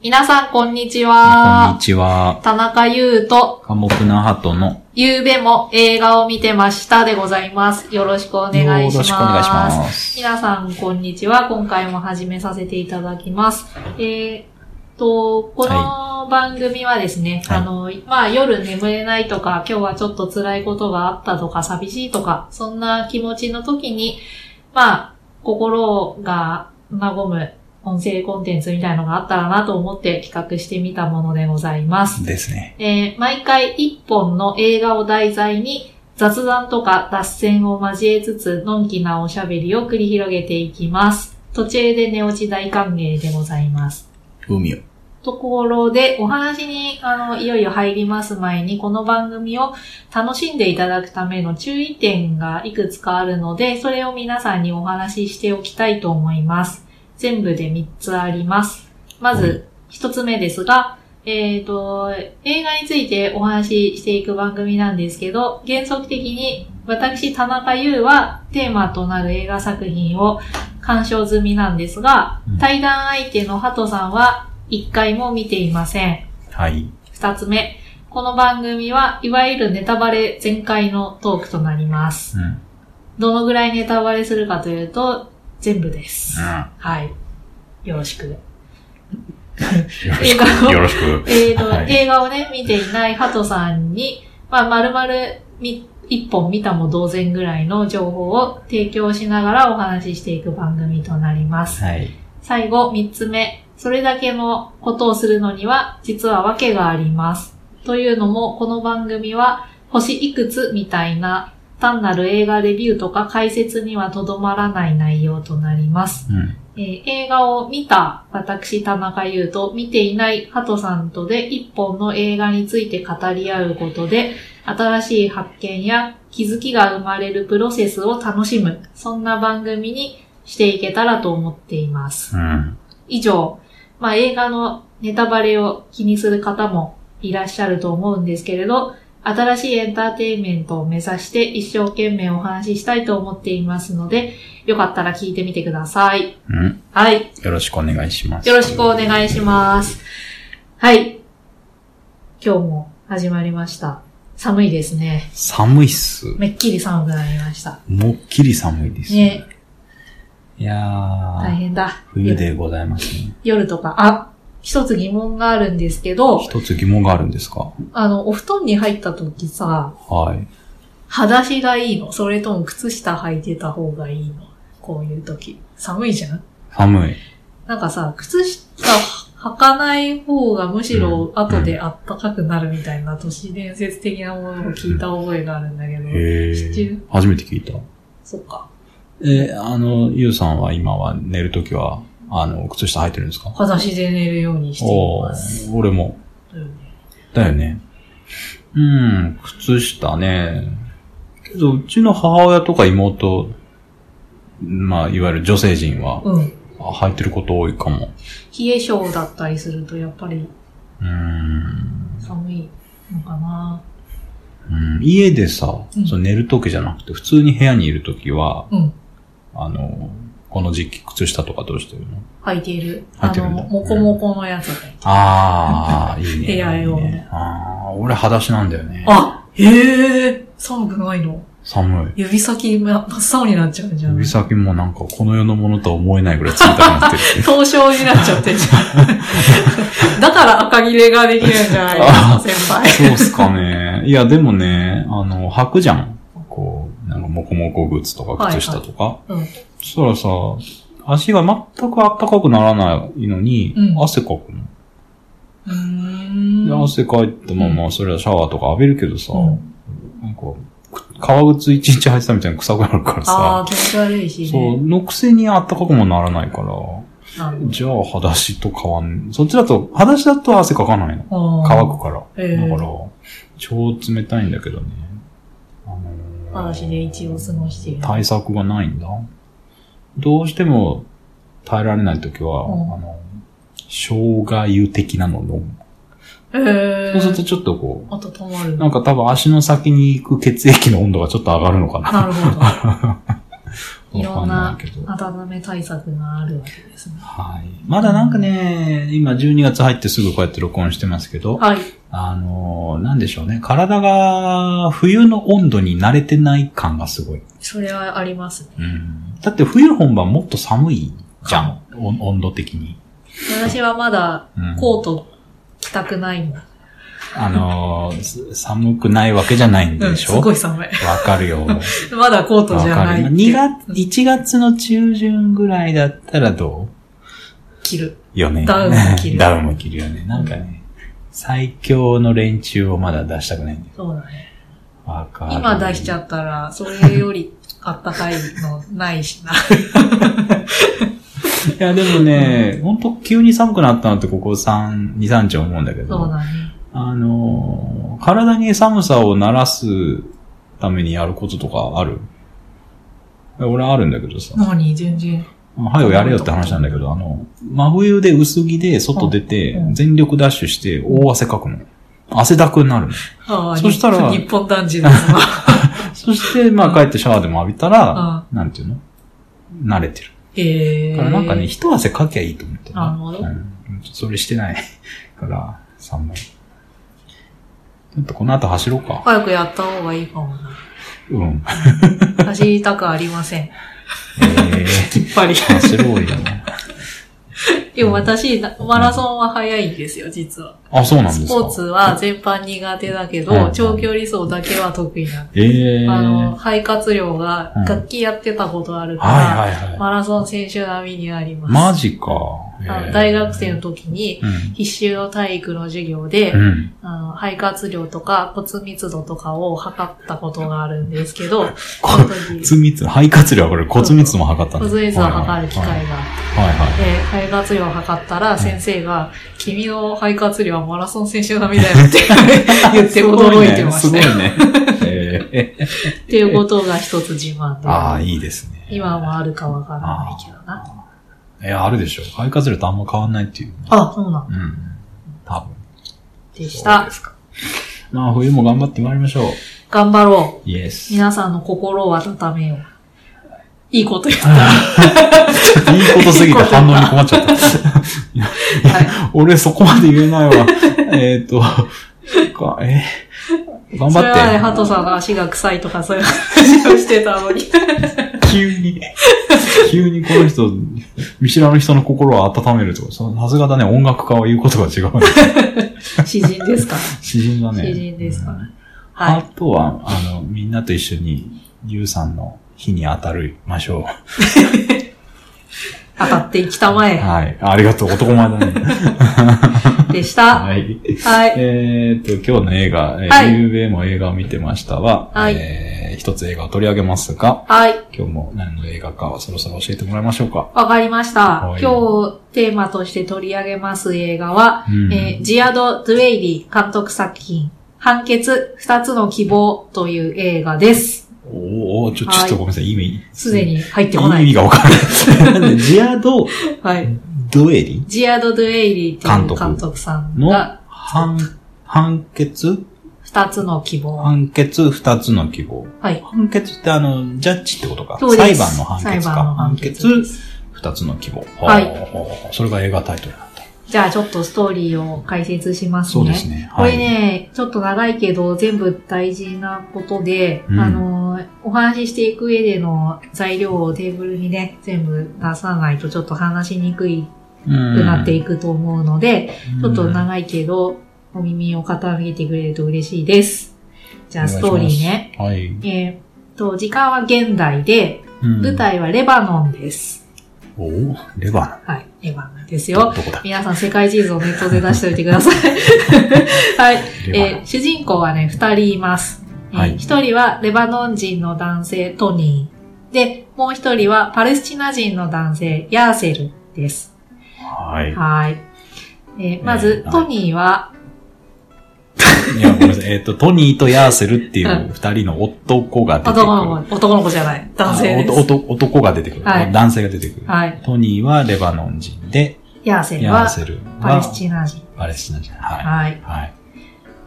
皆さん、こんにちこんはに。ちは。田中優と、寡黙な鳩のゆうべも映画を見てましたでございます。よろしくお願いします。よろしくお願いします。皆さん、こんにちは。今回も始めさせていただきます。えーっと、この番組はですね、はいあの、まあ、夜眠れないとか、今日はちょっと辛いことがあったとか、寂しいとか、そんな気持ちの時に、まあ、心が和む音声コンテンツみたいのがあったらなと思って企画してみたものでございます。ですね。えー毎回一本の映画を題材に雑談とか脱線を交えつつ、のんきなおしゃべりを繰り広げていきます。途中で寝落ち大歓迎でございます。海を。ところで、お話に、あの、いよいよ入ります前に、この番組を楽しんでいただくための注意点がいくつかあるので、それを皆さんにお話ししておきたいと思います。全部で3つあります。まはいず、1つ目ですが、えっ、と、映画についてお話ししていく番組なんですけど、原則的に私、田中優はテーマとなる映画作品を鑑賞済みなんですが、うん対談相手のハトさんは一回も見ていません。はい。二つ目、この番組はいわゆるネタバレ全開のトークとなります。うん。どのぐらいネタバレするかというと、全部です。うはい。よろしく。ん。映画をよろしく。えーと、はい映画をね、見ていないハトさんに、まあ、丸々み一本見たも同然ぐらいの情報を提供しながらお話ししていく番組となります。はい。最後、三つ目。それだけのことをするのには、実は訳があります。というのも、この番組は、星いくつみたいな、単なる映画レビューとか解説にはとどまらない内容となります。うん。えー映画を見た私、田中優と見ていないハトさんとで一本の映画について語り合うことで、新しい発見や気づきが生まれるプロセスを楽しむ、そんな番組にしていけたらと思っています。うん。以上、まあ、映画のネタバレを気にする方もいらっしゃると思うんですけれど、新しいエンターテインメントを目指して一生懸命お話ししたいと思っていますので、よかったら聞いてみてください。うん。はい。よろしくお願いします。よろしくお願いします。はい。今日も始まりました。寒いですね。寒いっす。めっきり寒くなりました。もっきり寒いです。ね、いやー、大変だ。冬でございますね。夜とか、あ、一つ疑問があるんですけど、一つ疑問があるんですか？あの、お布団に入った時さ、はい。裸足がいいの？それとも靴下履いてた方がいいの？こういう時。寒いじゃん？寒い。なんかさ、靴下履かない方がむしろうん後であったかくなるみたいな都市伝説的なものを聞いた覚えがあるんだけど。へ知ってる？ー。初めて聞いた。そっか。え、あの、ゆうさんは今は寝るときは、あの、靴下履いてるんですか？裸足で寝るようにしていおます。ー俺も。だよねだよね。うん、靴下ね。けど、うちの母親とか妹、まあ、いわゆる女性陣は、うん。あ履いてること多いかも。冷え性だったりするとやっぱりうーん。寒いのかな。うん家でさ、うんその寝るときじゃなくて、普通に部屋にいるときは、うん。あの、この時期、靴下とかどうしてるの？履いている。あの、もこもこのやつで。ああ、いいね。部屋用ああ、俺裸足なんだよね。あへえ寒くないの？寒い。指先真っ青になっちゃうじゃん。指先もなんかこの世のものとは思えないぐらい冷たくなってる。凍傷になっちゃってんじゃん。だから赤切れができるんじゃないですか、先輩。そうっすかね。いや、でもね、あの、履くじゃん。こう、なんか、もこもこ靴とか靴下とか。うん。そしたらさ、足が全く暖かくならないのに、うん汗かくの。うーん。で、汗かいたまま、それはシャワーとか浴びるけどさ、うんなんか、革靴一日履いてたみたいに臭くなるからあさあ、、気持ち悪いしそう、ね。のくせに暖かくもならないから、なるほじゃあ、裸足と変わん、そっちだと、裸足だと汗かかないの。ど。乾くから。へえだから、超冷たいんだけどね。あのー裸足で一応過ごしている。対策がないんだ。どうしても耐えられないときは、うんあの、生姜湯的なのを飲む。へえ。そうするとちょっとこあと止まるなんか多分足の先に行く血液の温度がちょっと上がるのかな。なるほど。いろんわかんなないけど。温め対策があるわけですね。はい。まだなんかね、今12月入ってすぐこうやって録音してますけど、はい。あのー、なんでしょうね。体が冬の温度に慣れてない感がすごい。それはありますね。うん。だって冬本番もっと寒いじゃん。お温度的に。私はまだうんコート着たくないもん。あのー、す寒くないわけじゃないんうん、すでしょごい寒い。わかるよ。わ まだコートじゃ。ないって。2月、1月の中旬ぐらいだったらど着る。うよね。ダウンも着る ダウンも着るよね。なんかね、最強の連中をまだ出したくないんだよ。そうだね。今出しちゃったら、それよりあったかいのないしな。いや、でもね、ほんと急に寒くなったのってここ3、2、3日思うんだけど。そうだね。あのー、体に寒さを慣らすためにやることとかある？俺あるんだけどさ。何？全然。はよやれよって話なんだけど、あの、真冬で薄着で外出てうん、全力ダッシュして大汗かくの。汗だくになるそしたら日本男児で。そして、まあ帰ってシャワーでも浴びたら、なんていうの？慣れてる。へえ。だからなんかね、一汗かきゃいいと思ってなるほどうん。それしてないから、寒い。ちょっとこの後走ろうか。早くやった方がいいかもな。うん。走りたくありません。えー、きっぱり。走ろうよ。でも私、マラソンは早いんですよ、実は。あ、そうなんですか？スポーツは全般苦手だけうんど、長距離走だけは得意なんでえー。あの、肺活量がうん楽器やってたことあるから。マラソン選手並みになります。マジか。あの大学生の時に、うん。必修の体育の授業で、うん。あの肺活量とか骨密度とかを測ったことがあるんですけど、骨密度、肺活量？はこれ骨密度も測ったんだ骨密度を測る機会があって、はいはい。で、肺活量を測ったら先生が、君の肺活量はマラソン選手並みだよって 言って驚いてましたよ。すごいね。えー っていうことが一つ自慢で。ああ、いいですね。今もあるかわからないけどな。いや、あるでしょ。肺活量とあんま変わんないっていう。あ、そうなんうん。多分。でしたそうで。すか。まあ、冬も頑張ってまいりましょう。頑張ろう。イエス。いい皆さんの心を温めよう。いいこと言った。はことすぎて反応に困っちゃった。い。俺そこまで言えないわ。えっと、かえー頑張って。それはね、ハトさんの足が臭いとかそういう話をしてたのに。急に、急にこの人、見知らぬ人の心を温めるとか、そさすがだね、音楽家は言うことが違うね。詩人ですか？詩人だね。詩人ですか？ね。あはい。とは、あの、みんなと一緒に、ゆうさんの日に当たりましょ当たっていきたまう。え。はい。ありがとう。男前だね。でした。はい。はい。えーっと、今日の映画、えーはいゆうべも映画を見てましたは、はいえー一つ映画を取り上げますが、はい。今日も何の映画かはそろそろ教えてもらいましょうか。わかりました。はい今日テーマとして取り上げます映画は、うんえージアド・ドゥエイリー監督作品、判決二つの希望という映画です。おーおーちょ、ちょっとごめんなさい。意味、すでに入ってこない。意味がわかんない。な んでジアド・はい。ドエリ？ジアド・ドゥエイリーっていう監督監督さんのが、判、判決？二つの希望。判決二つの希望。はい。判決ってあの、ジャッジってことか。そうです裁判の判決裁判か。の判判決決二つの希望。はいそれが映画タイトル。じゃあちょっとストーリーを解説しますね。そうですね。これね、ちょっと長いけど全部大事なことで、うんあの、お話ししていく上での材料をテーブルにね、全部出さないとちょっと話しにくいくくなっていくと思うので、うんちょっと長いけど、お耳を傾けてくれると嬉しいです。じゃあストーリーね。はい。えーっと、時間は現代で、うん舞台はレバノンです。おおレバはい、レバノンですノン。よ。どこだ？皆さん世界地図をネットで出しておいてください。はい。えー主人公はね、二人います。えーはい一人はレバノン人の男性、トニー。で、もう一人はパレスチナ人の男性、ヤーセルです。はい。はい。えーまず、えートニーは、いや、ごめんなさい。えっと、トニーとヤーセルっていううん二人の男が出てくる。男の子、男の子じゃない、男性であす。男が出てくる。はい男性が出てくる。はい。トニーはレバノン人で、ヤーセルはヤーセルはパレスチナ人。パレスチナ人。はい。はい。はい。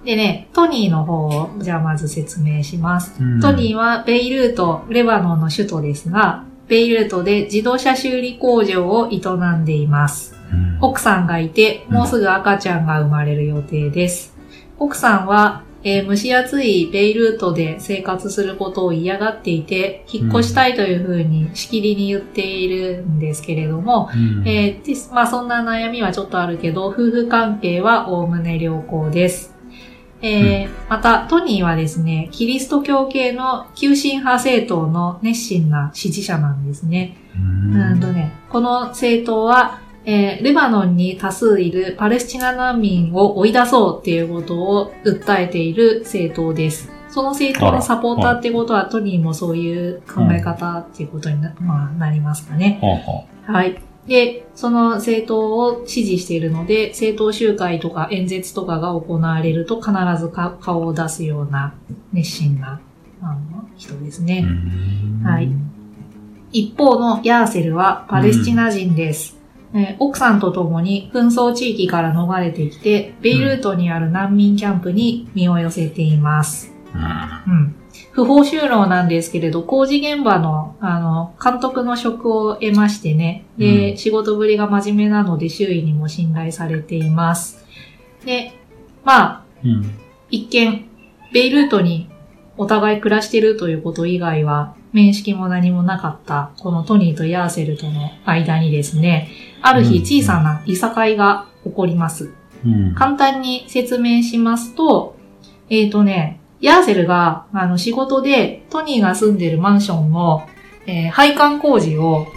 でね、トニーの方を、じゃあまず説明します。うんトニーはベイルート、レバノンの首都ですが、ベイルートで自動車修理工場を営んでいます。うん奥さんがいて、もうすぐ赤ちゃんが生まれる予定です。奥さんは、えー蒸し暑いベイルートで生活することを嫌がっていて、引っ越したいというふうにしきりに言っているんですけれども、うんえーまあそんな悩みはちょっとあるけど、夫婦関係はおおむね良好です。えーまた、トニーはですね、キリスト教系の急進派政党の熱心な支持者なんですね。うんうんとね、この政党は、えーレバノンに多数いるパレスチナ難民を追い出そうっていうことを訴えている政党です。その政党のサポーターってことは、トニーもそういう考え方っていうことにな,、まあ、なりますかね。はい。で、その政党を支持しているので、政党集会とか演説とかが行われると必ずか顔を出すような熱心なあの人ですあね。うんはい一方のヤーセルはパレスチナ人です。えー奥さんと共に紛争地域から逃れてきて、ベイルートにある難民キャンプに身を寄せています。うんうん。不法就労なんですけれど、工事現場の、あの、監督の職を得ましてね。で、うん仕事ぶりが真面目なので周囲にも信頼されています。で、まあ、うん一見、ベイルートにお互い暮らしてるということ以外は、面識も何もなかった、このトニーとヤーセルとの間にですね、ある日うん小さないさかいが起こります。うん簡単に説明しますと、えっ、とね、ヤーセルが、あの、仕事で、トニーが住んでるマンションの、えー配管工事を、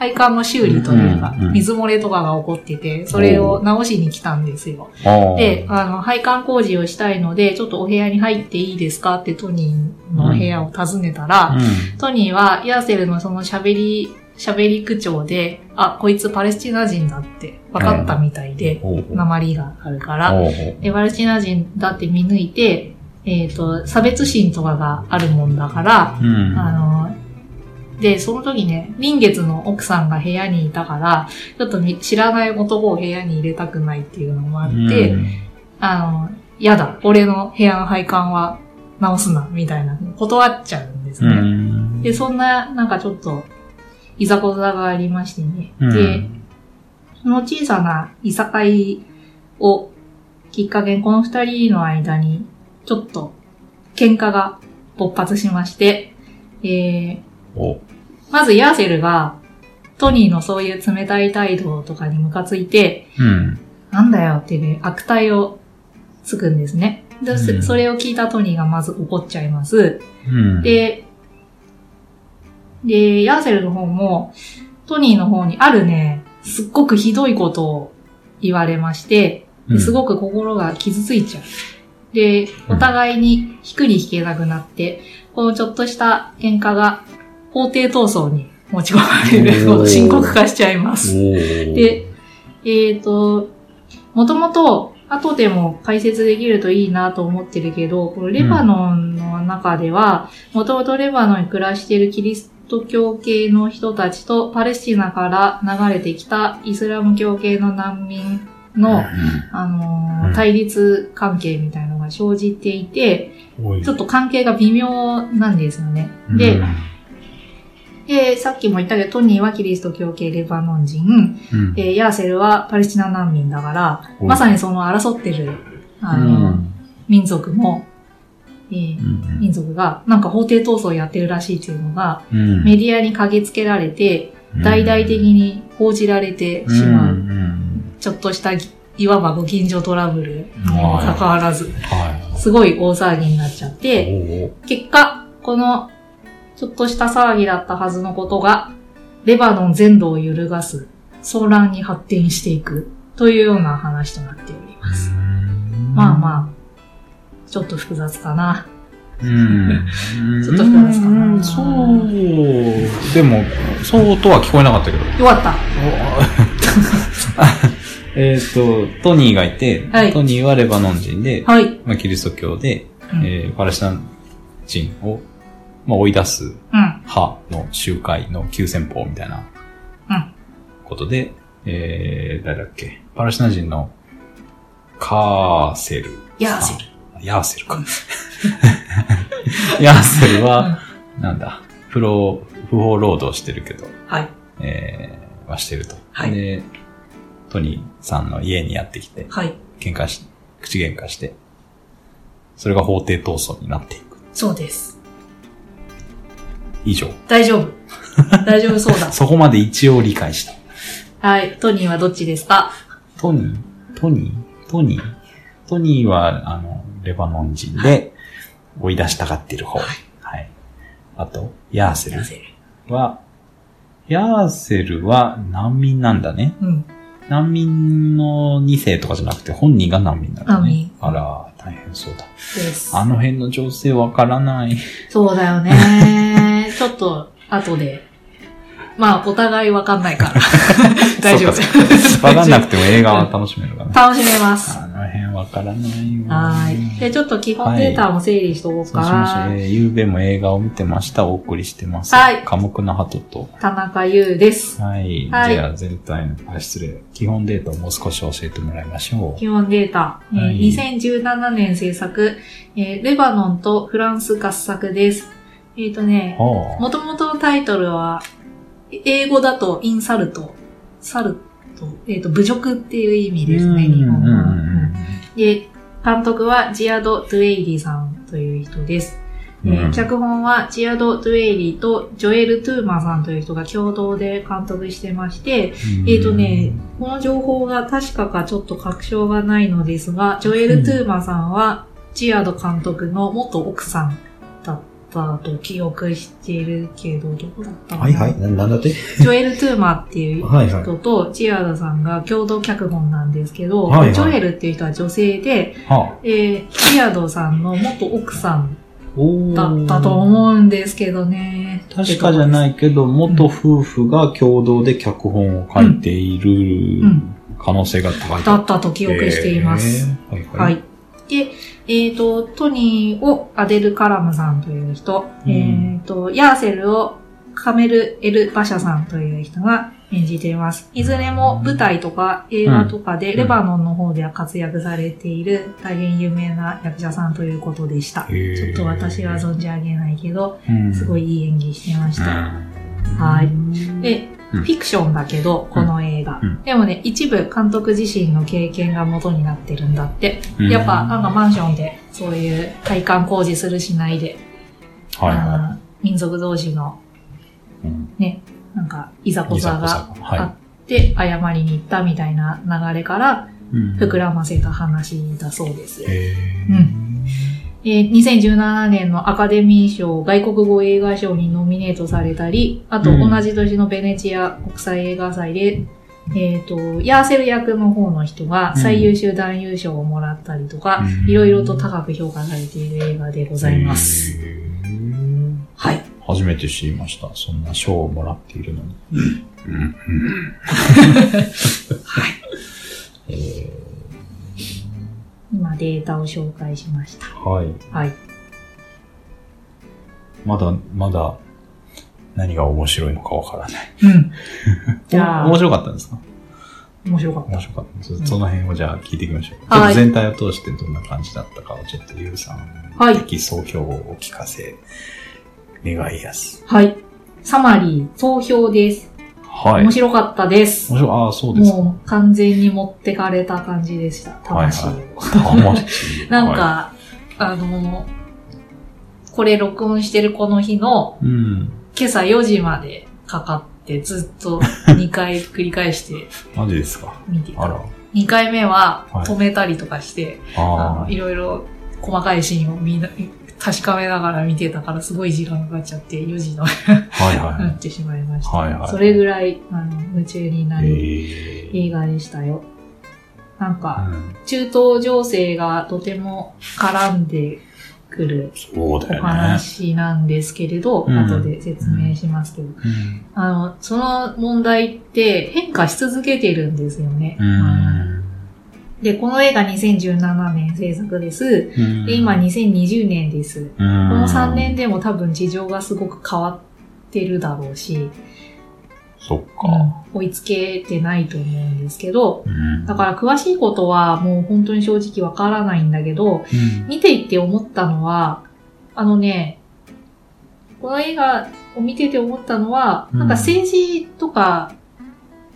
配管の修理というか、水漏れとかが起こってて、それを直しに来たんですよ。で、あの、配管工事をしたいので、ちょっとお部屋に入っていいですかってトニーの部屋を訪ねたら、うん。トニーはヤーセルのその喋り、喋り口調で、あ、こいつパレスチナ人だって分かったみたいで、鉛があるから、で、パレスチナ人だって見抜いて、えっ、と、差別心とかがあるもんだから、うん。あの、で、その時ね、臨月の奥さんが部屋にいたから、ちょっとみ知らない男を部屋に入れたくないっていうのもあって、うんあの、やだ、俺の部屋の配管は直すな、みたいな、断っちゃうんですうね。んで、そんな、なんかちょっと、いざこざがありましてね。うんで、その小さないさかいをきっかけに、この二人の間に、ちょっと、喧嘩が勃発しまして、えー、おまずヤーセルが、トニーのそういう冷たい態度とかにムカついて、うんなんだよってね、悪態をつくんですね。で、そうんそれを聞いたトニーがまず怒っちゃいます。うんで、で、ヤーセルの方も、トニーの方にあるね、すっごくひどいことを言われまして、ですごく心が傷ついちゃう。で、お互いに引くに引けなくなって、このちょっとした喧嘩が法廷闘争に持ち込まれるおー深刻化しちゃいます。で、で、えっ、と、もともと、後でも解説できるといいなと思ってるけど、このレバノンの中では、もともとレバノンに暮らしているキリスト教系の人たちとパレスチナから流れてきたイスラム教系の難民の、あのーうん。対立関係みたいなのが生じていて、うん、ちょっと関係が微妙なんですよね。で、で、さっきも言ったけど、トニーはキリスト教系レバノン人、うん、えーヤーセルはパレスチナ難民だから、うん。まさにその争ってる、あうの、ん。民族も、えーうん民族が、なんか法廷闘争をやってるらしいっていうのが、うん。メディアに嗅ぎつけられて、大々的に報じられてしまう、んちょっとした、いわばご近所トラブルに関わらず、はすごい大騒ぎになっちゃっい。て、お結果、この、ちょっとした騒ぎだったはずのことが、レバノン全土を揺るがす、騒乱に発展していく、というような話となっております。まあまあ、ちょっと複雑かな。うん。ちょっと複雑かなうんそう。でも、そうとは聞こえなかったけど。よかった。えっと、トニーがいて、はいトニーはレバノン人で、はい。まあ、キリスト教で、うんえーパレスチナ人を、まあ、追い出すうん。派の集会の急先鋒みたいなうん。ことで、えー、誰だっけ？パレスチナ人のカーセル。ヤーセル。ヤーセルか。ヤーセルは、なんだ、プロ、不法労働してるけど、はい。えー、はしてると。はいで、トニーさんの家にやってきて、はい。喧嘩し、口喧嘩して、それが法廷闘争になっていく。そうです。以上。大丈夫。大丈夫そうだ。そこまで一応理解した。はい。トニーはどっちですか？トニー？トニー？トニー？トニーは、あの、レバノン人で追い出したがっている方。はい。あと、ヤーセルは、ヤーセルは難民なんだね。うん。難民の2世とかじゃなくて本人が難民なんだね難民。あら、大変そうだ。です。あの辺の情勢わからない。そうだよね。ちょっと、後で。まあ、お互いわかんないから。大丈夫。わかんなくても映画は楽しめるからね。楽しめます。あの辺わからないよ。はい。で、ちょっと基本データも整理しとこうそうしましゆうべも映画を見てました。お送りしてます。はい寡黙な鳩と。田中優です。はい。はいじゃあ全体の、あ、失礼。基本データをもう少し教えてもらいましょう。基本データ。えーはい2017年制作、えーレバノンとフランス合作です。えっ、とね、はもともとのタイトルは、英語だとインサルト、サルト、えっ、と、侮辱っていう意味あ。ですね、日本語で、監督はジアド・ドゥエイリさんという人です。うん。えー脚本はジアド・ドゥエイリとジョエル・トゥーマさんという人が共同で監督してまして、うん。えっ、とね、この情報が確かかちょっと確証がないのですが、ジョエル・トゥーマさんはジアド監督の元奥さん。だったと記憶してるけど、どこだったはいはい。ななんだって？ジョエル・トゥーマっていう はいはい人とジアドさんが共同脚本なんですけど、はいはいジョエルっていう人は女性で、はえー、ジアドさんの元奥さんおだったと思うんですけどね。確かじゃないけど、元夫婦が共同で脚本を書いているうん可能性が高いと。だったと記憶しています。へー。はいは。い。で、えっ、と、トニーをアデル・カラムさんという人、うん。えっ、と、ヤーセルをカメル・エル・バシャさんという人が演じています。いずれも舞台とか映画とかでうん。レバノンの方では活躍されている大変有名な役者さんということでした。ちょっと私は存じ上げないけど、うん。すごいいい演技してました。うん。はいで、うん。フィクションだけど、この映画。うん。でもね、一部監督自身の経験が元になってるんだって。うん。やっぱ、なんかマンションで、そういう配管工事するしないで、はいはあの民族同士のい。うん。ね、なんか、いざこざがあって、謝りに行ったみたいな流れから、うん。膨らませた話だそうです。へー。うんえー2017年のアカデミー賞外国語映画賞にノミネートされたり、あとうん同じ年のベネチア国際映画祭で、えっ、と、ヤーセル役の方の人が最優秀男優賞をもらったりとか、うんいろいろと高く評価されている映画でございます。はい。初めて知りました。そんな賞をもらっているのに。うん。うん。えー今データを紹介しました。はい。はい。まだ、まだ、何が面白いのかわからない。うん。じゃあ面白かったんですか？面白かった面。白かった。その辺をじゃあ聞いていきましょう。全体を通してどんな感じだったかをちょっとゆうさん、はい的総評をお聞かせ願いやす。はい。サマリー、総評です。はい。面白かったです。面白い。ああ、そうですか。もう完全に持ってかれた感じでした。魂を。はい魂 なんか、はあの、これ録音してるこの日のいうん。今朝4時までかかってずっと 2回繰り返してマジですか。見てた。あら。2回目ははい止めたりとかして、ああのいろいろ細かいシーンを見な確かめながら見てたからすごい時間かかっちゃって4時のあ。はいは なってしまいました。はいはいそれぐらいあの夢中にないるえー映画でしたよ。なんか、うん中東情勢がとても絡んでくるお。話なんですけれど、うん後で説明しますけど、うんあの、その問題って変化し続けてるんですよね。うん。で、この映画2017年制作です。うん。で、今、2020年です。ここの3年でも多分事情がすごく変わってるだろうし、そっか。追いつけてないと思うんですけど、うん。だから詳しいことはもう本当に正直わからないんだけど、うん。見ていって思ったのは、あのね、この映画を見てて思ったのは、うん。なんか政治とか、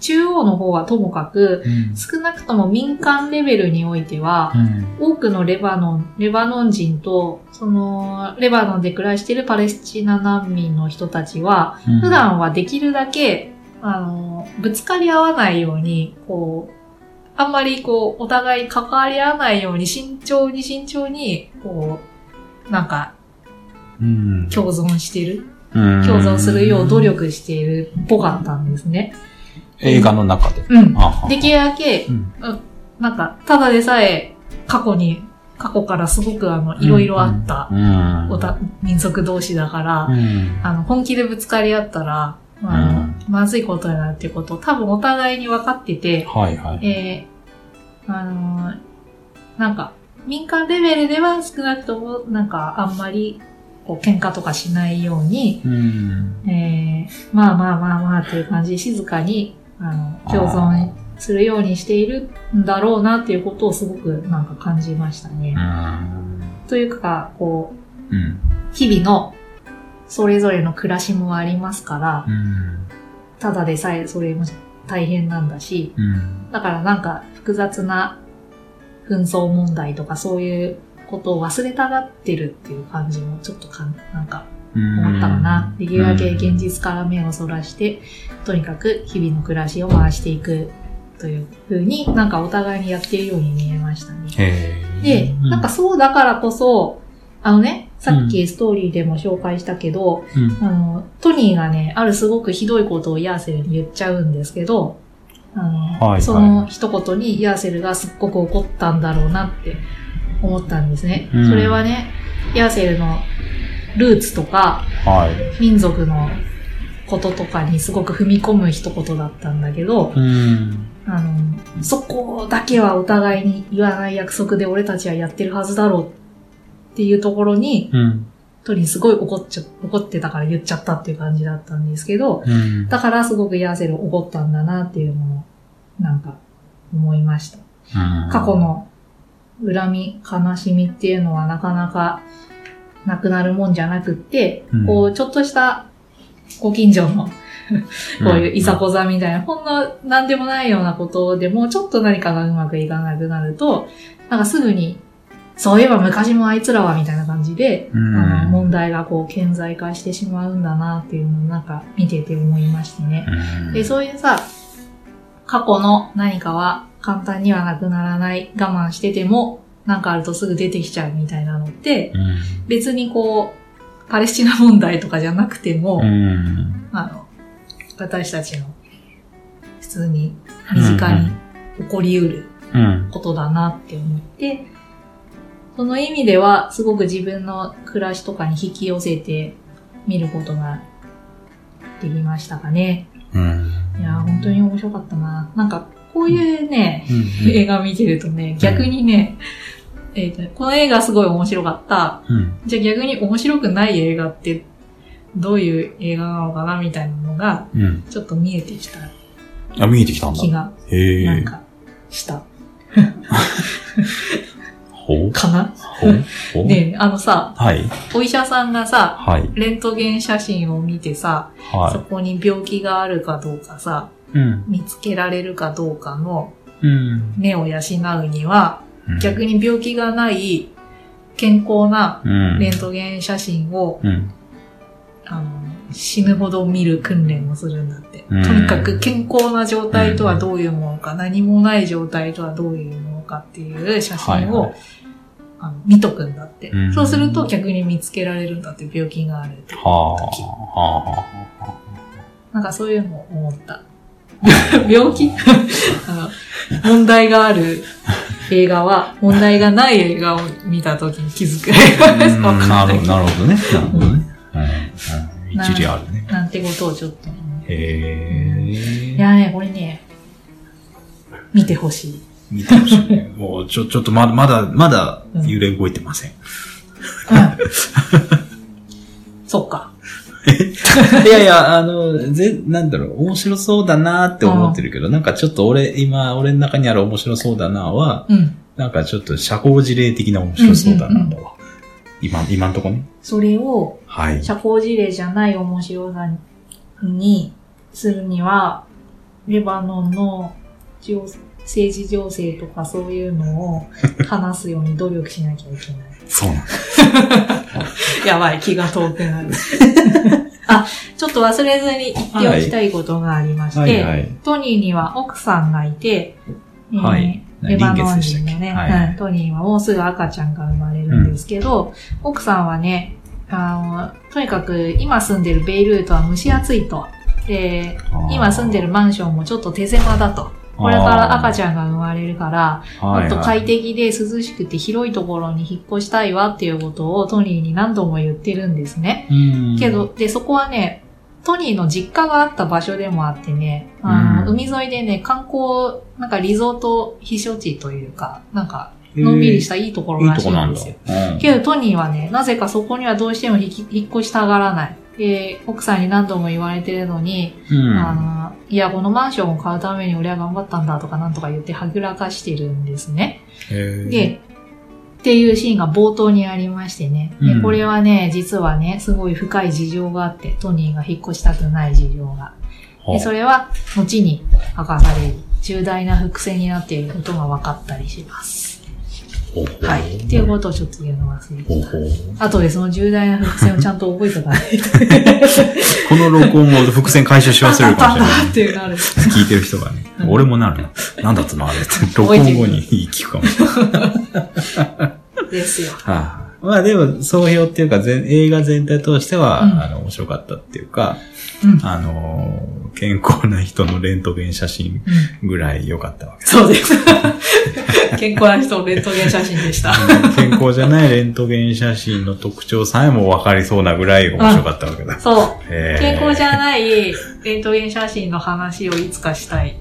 中央の方はともかく、うん。少なくとも民間レベルにおいては、うん。多くのレバノン、レバノン人と、その、レバノンで暮らしているパレスチナ難民の人たちは、うん普段はできるだけ、あの、ぶつかり合わないように、こう、あんまりこう、お互い関わり合わないように、慎重に慎重に、こう、なんか、うん。共存してる、共共存するよう努。力しているっぽかったんですね。映画の中で。うん。あできるだけう、ん。なんか、ただでさえ、過去に、過去からすごくあの、いろいろあった、うん。おた、民族同士だから、うん。あの、本気でぶつかり合ったら、あのまずいことになるっていうことを多分お互いに分かってて、はいはい。えー、あのーなんか、民間レベルでは少なくとも、なんか、あんまり、こう、喧嘩とかしないように、うん。えー、まあまあまあまあっていう感じで静かに、あの、共存するようにしているんだろうなっていうことをすごくなんか感じましたね。というか、こう、うん。日々のそれぞれの暮らしもありますから、うん。ただでさえそれも大変なんだし、うん。だからなんか複雑な紛争問題とかそういうことを忘れたがってるっていう感じもちょっとかんなんか思ったかな。できるだけ現実から目をそらして、とにかく日々の暮らしを回していくというふうになんかお互いにやってるように見えましたね。で、なんか、そうだからこそ、あのね、さっきストーリーでも紹介したけど、うん。あの、トニーがね、あるすごくひどいことをヤーセルに言っちゃうんですけど、あの、はいはいその一言にヤーセルがすっごく怒ったんだろうなって思ったんですね。うんそれはね、ヤーセルのルーツとか、はい。民族のこととかにすごく踏み込む一言だったんだけど、うん。あの、そこだけはお互いに言わない約束で俺たちはやってるはずだろうっていうところに、うん。トニーすごい怒っちゃ、怒ってたから言っちゃったっていう感じだったんですけど、うん。だからすごくヤーセル怒ったんだなっていうのを、なんか、思いました。過去の恨み、悲しみっていうのはなかなかなくなるもんじゃなくって、うん。こう、ちょっとしたご近所の こういういざこざみたいな、ほんのなんでもないようなことでも、ちょっと何かがうまくいかなくなると、なんかすぐに、そういえば昔もあいつらはみたいな感じで、うん。あの問題がこう顕在化してしまうんだなっていうのをなんか見てて思いましてね。うん。で、そういうさ、過去の何かは簡単にはなくならない、我慢してても、なんかあるとすぐ出てきちゃうみたいなのって、うん別にこう、パレスチナ問題とかじゃなくても、うん。あの、私たちの普通に身近に起こりうるうん。ことだなって思って、その意味ではすごく自分の暮らしとかに引き寄せて見ることができましたかね。うん。いやー、本当に面白かったな。なんか、こういうね、うん。映画見てるとね、逆にね、えーとこの映画すごい面白かった。うん。じゃあ逆に面白くない映画ってどういう映画なのかなみたいなのが、うん。ちょっと見えてきたあ、見えてきたんだ気。が。なんか、した。ほうかな？ほうほう ねえあのさ、はい。お医者さんがさ、はい。レントゲン写真を見てさ、そはこに病気があるかどうかさ、い。うん。見つけられるかどうかのうん。目を養うには、逆に。に病気がない健康なうん。レントゲン写真を、うん。あの死ぬほど見る訓練をするんだって。うんとにかく健康な状態とはどういうものか、何もない状態とはどういうものかっていう写真を、はいはいあの見とくんだって、うんそうすると逆に見つけられるんだって、病気があるって。はあ。はあ。なんかそういうのを思った。病気？あ の問題がある映画は、問題がない映画を見たときに気づく映画です。わかんないなるほど、なるほどね。なるほどね。うんうん一理あるね。なんてことをちょっと。へえ。いやね、これね、見てほしい。見てほしいね。もう、ちょ、ちょっとまだ、まだ、まだ揺れ動いてません。そっか。いやいや、あの、ぜ、なんだろう、面白そうだなって思ってるけど、なんかちょっと俺、今、俺の中にある面白そうだなは、うん。なんかちょっと社交辞令的な面白そうだなだわ。今、今んとこね。それをはい。社交辞令じゃない面白さにするには、レバノンの情政治情勢とかそういうのを 話すように努力しなきゃいけない。そうなんだ。やばい、気が遠くなる。あ、ちょっと忘れずに言っておきたいことがありまして、はい。はい。トニーには奥さんがいて、えーはい。レバノン人のね、トニーはもうすぐ赤ちゃんが生まれるんですけど、奥さんはね、あの、とにかく今住んでるベイルートは蒸し暑いと。で、今住んでるマンションもちょっと手狭だと。これから赤ちゃんが生まれるから、ゃもっと快適で涼しくて広いところに引っ越したいわっていうことをトニーに何度も言ってるんですね。うんけど、で、そこはね、トニーの実家があった場所でもあってね、あの、うん海沿いでね、観光、なんかリゾート避暑地というか、なんか、のんびりしたいいところいいらし。いんですよ。うんけどトニーはね、なぜかそこにはどうしても引っ越したがらない。で、奥さんに何度も言われてるのに、うん。あの、いや、このマンションを買うために俺は頑張ったんだとかなんとか言ってはぐらかしてるんですね。で、っていうシーンが冒頭にありましてね。でうんこれはね、実はね、すごい深い事情があって、トニーが引っ越したくない事情が。で、それは、後に明かされる、重大な伏線になっていることが分かったりします。はい。っていうことをちょっと言うの忘れてた。ほうほう後でその重大な伏線をちゃんと覚えておかないと。この録音を伏線回収し忘れるかもしれない。あっていうなる。聞いてる人がね。うん俺もなるの。なんだったのあれって。録音後に聞くかもしれない。ですよ。はあ、まあでも、総評っていうか、全映画全体通しては、うんあの、面白かったっていうか、うん。あのー健康な人のレントゲン写真うんぐらい良かったわけそうです。健康な人のレントゲン写真でした。健康じゃないレントゲン写真の特徴さえも分かりそうなぐらい面白かったわけだ。そう。健康じゃないレントゲン写真の話をいつかしたい。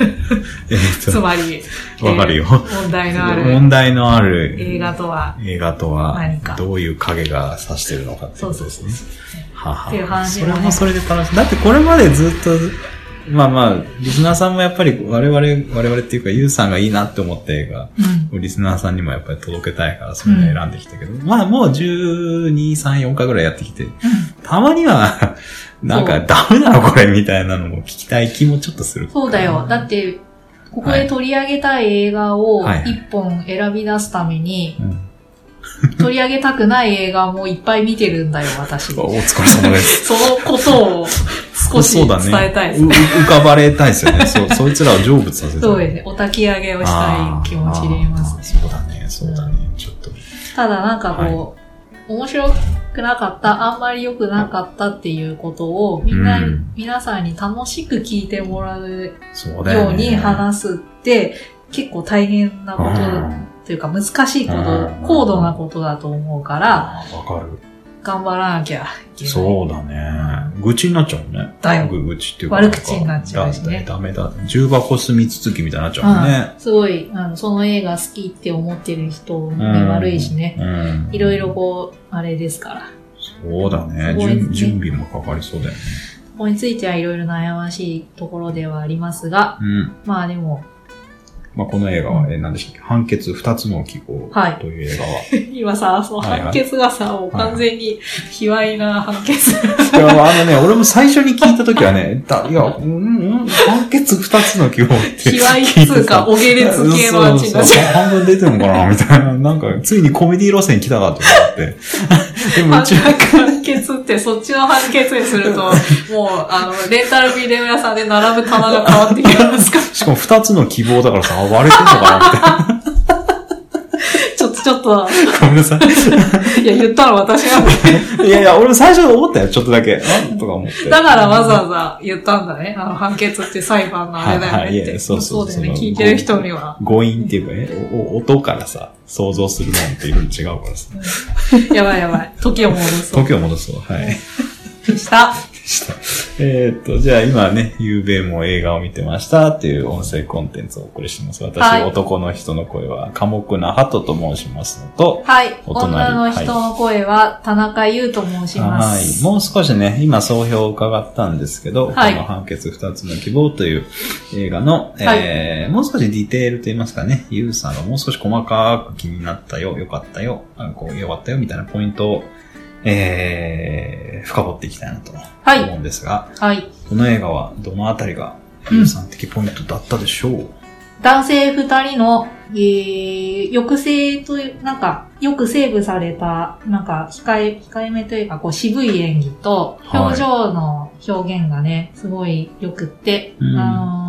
えっとつまり、わかるよえー問題のある問題のある映画とは、映画とは何かどういう影が指してるのかっていそううことですね。そうそうそう。ははっていう話ねれもそれで楽しい。だってこれまでずっと、まあまあ、リスナーさんもやっぱり我々、我々っていうか、ユウさんがいいなって思った映画、うん。リスナーさんにもやっぱり届けたいから、それで選んできたけど、まあもう12、3、4回ぐらいやってきて、たまには、なんかダメなのこれみたいなのも聞きたい気もちょっとする。そうだよ。だって、ここで取り上げたい映画をはいはい一本選び出すために、うん取り上げたくない映画もいっぱい見てるんだよ、私。お疲れ様です。そのことを少し伝えたいですう浮かばれたいですよね。そう、そいつらを成仏させたい。そうですね。お焚き上げをしたい気持ちでいます。あーそうだね、そうだね。ちょっと。ただなんかこう、面白くなかった、あんまり良くなかったっていうことを、みんな、うん皆さんに楽しく聞いてもらうそうだよね。ように話すって、結構大変なことというか難しいことうん、高度なことだと思うから、わかる。頑張らなきゃいけない。そうだね。愚痴になっちゃうね。だよぐ愚痴っていうか。悪口になっちゃうしねだダメだ。重箱隅つつきみたいになっちゃうもんね。すごい、あの、その映画好きって思ってる人にうん悪いしね。うん。いろいろこう、あれですから。そうだね。ね準準備もかかりそうだよね。ここについてはいろいろ悩ましいところではありますが、うん。まあでも、まあ、この映画は、うんえー、何でしたっけ？判決二つの記号はいという映画は。今さ、そのはいはい判決がさ、もう完全に卑猥な判決。いや、あのね、俺も最初に聞いたときはね、だいや、うん、うん、判決二つの記号って。卑猥っつうか、お下劣系のう。そうそう半分出てるのかなみたいな。なんか、ついにコメディ路線来たかと思って。でも一応、判決ってそっちの判決にすると、もう、あの、レンタルビデオ屋さんで並ぶ棚が変わってきますかしかも二つの希望だからさ、あ割れてんのかなって。っと、ちょっと、ごめんなさい。いや、言ったの私なんで。いやいや、俺も最初思ったよ、ちょっとだけ。なんとか思って。だからわざわざ言ったんだね。あの、判決って裁判のあれだよはいはいい。やそうそうだよね。聞いてる人には。誤飲っていうかね、おお音からさ、想像するのっていろいろ違うからさ。やばいやばい。時を戻そう。時を戻そう。はい。でした。した。えーっと、じゃあ今ね、夕べも映画を見てましたっていう音声コンテンツをお送りしてます。私、はい男の人の声は、寡黙な鳩と申しますのと、はい。お隣女の人の声は、田中優と申しまはい。す。もう少しね、今総評を伺ったんですけど、はいこの判決二つの希望という映画の、えーもう少しディテールと言いますかね、ユウさんがもう少し細かく気になったよ、よかったよ、あこう、よかったよ、みたいなポイントを、えー、深掘っていきたいなとはい思うんですが、はい。この映画はどのあたりがユウさん的ポイントだったでしょう、男性二人の、えー、抑制という、なんか、よくセーブされた、なんか、控え、控えめというか、こう、渋い演技と、はい表情の表現がね、すごい良くって、うんあのー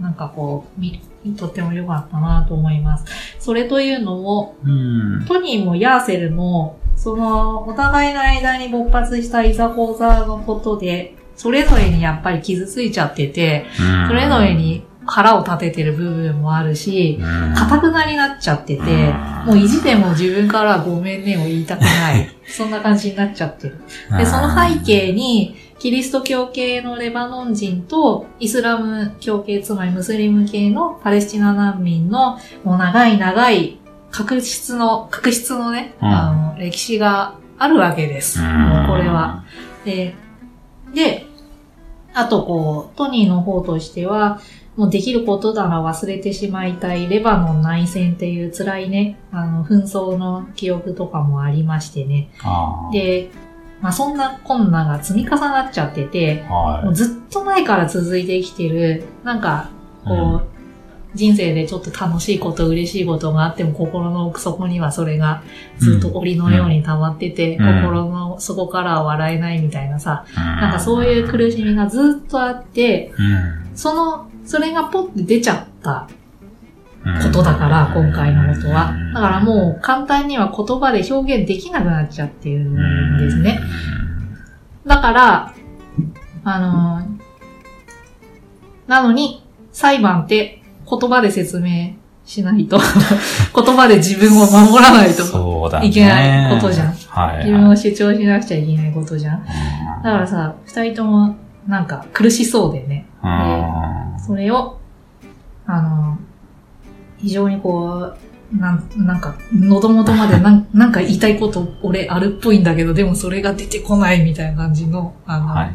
なんかこう、み、とっても良かったなと思います。それというのも、うん。トニーもヤーセルも、その、お互いの間に勃発したいざこざのことで、それぞれにやっぱり傷ついちゃってて、それぞれに腹を立ててる部分もあるし、うん、硬くなりなっちゃってて、もう意地でも自分からはごめんねを言いたくない。そんな感じになっちゃってる。で、その背景に、キリスト教系のレバノン人と、イスラム教系、つまりムスリム系のパレスチナ難民の、もう長い長い、確執の、確執のね、うんあの、歴史があるわけです。これは。。で、で、あとこう、トニーの方としては、もうできることなら忘れてしまいたいレバノン内戦っていう辛いね、あの、紛争の記憶とかもありましてね。で、まあそんな困難が積み重なっちゃってて、はいもうずっと前から続いてきてる、なんか、こう、人生でちょっと楽しいこと、嬉しいことがあっても心の奥底にはそれがずっと檻のように溜まってて、うん。心の底からは笑えないみたいなさ、ななんかそういう苦しみがずっとあって、うん。その、それがポッて出ちゃったことだから、今回のことは。だからもう簡単には言葉で表現できなくなっちゃってるんですね。だから、あのーなのに、裁判って言葉で説明しないと、言葉で自分を守らないと。いけないことじゃんはい。自分を主張しなくちゃいけないことじゃん。だからさ、二人ともなんか苦しそうでね、うんそれを、あの、非常にこう、なん、なんか、喉元までなん なんか言いたいこと俺あるっぽいんだけど、でもそれが出てこないみたいな感じの、あの、はい。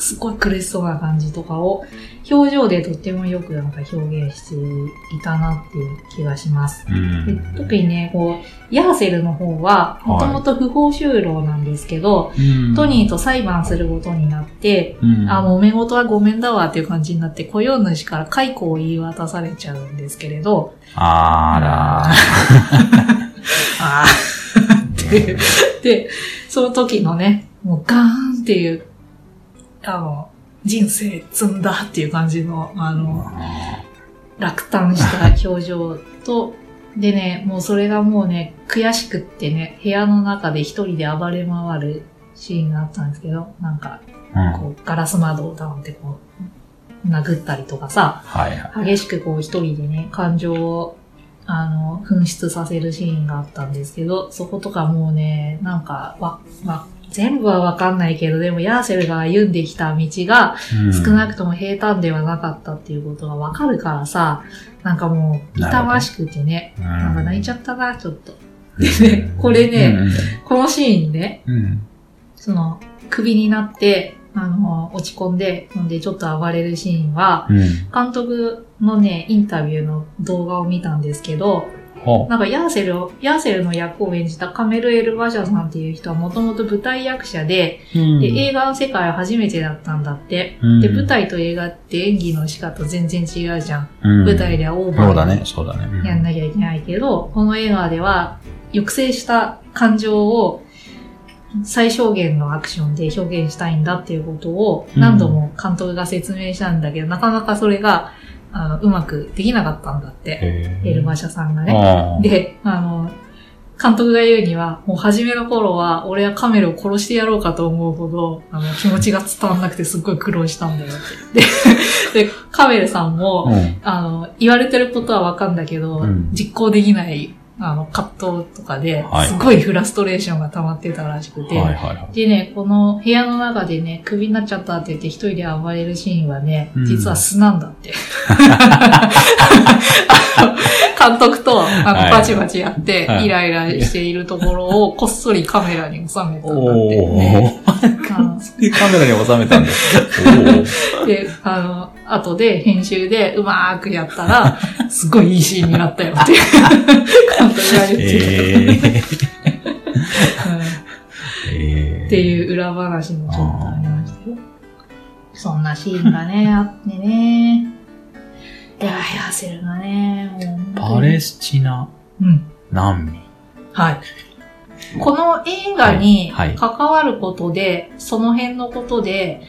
すごい苦しそうな感じとかを、表情でとってもよくなんか表現していたなっていう気がします。うでん特にね、こう、ヤーセルの方は、もともと不法就労なんですけど、トニーと裁判することになって、うん。あ、揉め事はごめんだわっていう感じになって、雇用主から解雇を言い渡されちゃうんですけれど、あら。あー。っていうで、その時のね、もうガーンっていう、あの、人生積んだっていう感じの、あの、落胆した表情と、でね、もうそれがもうね、悔しくってね、部屋の中で一人で暴れ回るシーンがあったんですけど、なんか、こう、ガラス窓をダウンってこう、殴ったりとかさ、はいはい。激しくこう一人でね、感情を、あの、噴出させるシーンがあったんですけど、そことかもうね、なんか、わ、まあ、全部はわかんないけど、でもヤーセルが歩んできた道が少なくとも平坦ではなかったっていうことがわかるからさ、なんかもう、痛ましくてね、くなんか泣いちゃったな、ちょっと。でね、これね、このシーンね、その、首になって、あの、落ち込んで、ほんでちょっと暴れるシーンは、うん。監督のね、インタビューの動画を見たんですけど、なんかヤーセルを、ヤーセルの役を演じたカメル・エル・バシャさんっていう人はもともと舞台役者で、うんで、映画の世界は初めてだったんだって。うんで、舞台と映画って演技の仕方全然違うじゃん。うん舞台ではオーバーそうだね、そうだね。にやんなきゃいけないけど、この映画では抑制した感情を最小限のアクションで表現したいんだっていうことを何度も監督が説明したんだけど、なかなかそれがあのうまくできなかったんだって。エルバシャさんがね。で、あの、監督が言うには、もう初めの頃は、俺はカメラを殺してやろうかと思うほど、あの、気持ちが伝わんなくてすっごい苦労したんだよって。で、でカメルさんも、うんあの、言われてることはわかんだけど、うん実行できないあの、葛藤とかでは、いすごいフラストレーションが溜まってたらしくて、はいはいはい。でね、この部屋の中でね、クビになっちゃったって言って一人で暴れるシーンはね、うん実は素なんだって。監督と、あバチバチやって、はいイライラしているところを、こっそりカメラに収めたんだって、おね。カメラに収めたんです。おー。で、あの、後で編集でうまーくやったら、すごいいいシーンになったよって、監督が言ってた。えー。うんえー。っていう裏話もちょっとありましたよ。そんなシーンがね、あってね。いや、ヤーセルがね。パレスチナうん。難民。はい。この映画にはいはい関わることで、その辺のことで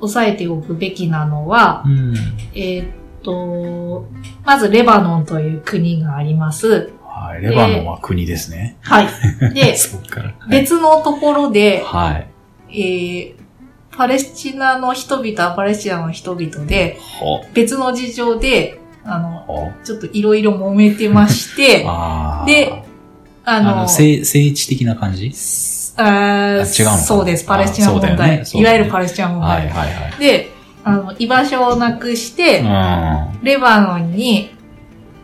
押さえておくべきなのは、うん。えーっと、まずレバノンという国があります。はい。レバノンは国ですね。はい。で。はい 別のところで、はい。えーパレスチナの人々はパレスチナの人々で、ほ。別の事情で、あの、ほ。ちょっといろいろ揉めてまして、で、あの、あの、聖、聖地的な感じ？あ違うそうです、パレスチナ問題。よねねいわゆるパレスチナ問題。はいはいはい。で、あの、居場所をなくして、うん。レバノンに、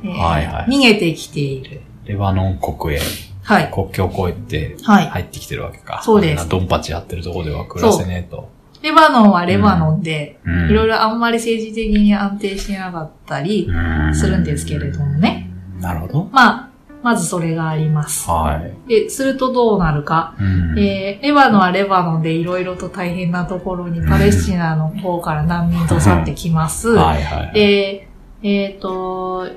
えーはいはい逃げてきている。レバノン国へはい。国境を越えてはい。入ってきてるわけか。そうですドンパチやってるところでは暮らせねえと。レバノンはレバノンで、うんいろいろあんまり政治的に安定してなかったり、するんですけれどもね。うん。なるほど。まあ、まずそれがあります。はい。で、するとどうなるか。うんえーレバノンはレバノンでいろいろと大変なところにパレスチナの方から難民と去ってきます。はいはい。で、えっ、と、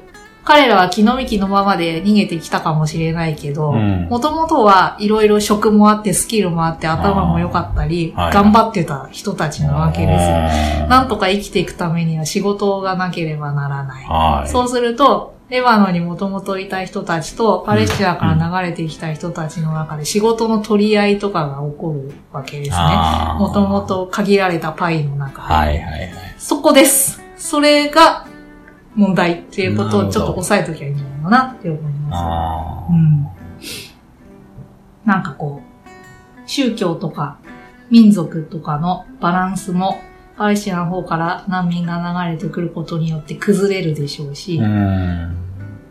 彼らは気の幹のままで逃げてきたかもしれないけど、うんもともとはいろいろ職もあって、スキルもあって、頭も良かったり、はい頑張ってた人たちなわけです。うんなんとか生きていくためには仕事がなければならない。はい。そうすると、レバノンにもともといた人たちと、パレスチナから流れてきた人たちの中で仕事の取り合いとかが起こるわけですね。もとも。と限られたパイの中で。はいはいはい。そこです。それが問題っていうことをちょっと押さえときゃいいんじゃないかなって思いまあす。うん。なんかこう、宗教とか民族とかのバランスもパレスチナの方から難民が流れてくることによって崩れるでしょうし、ーうん。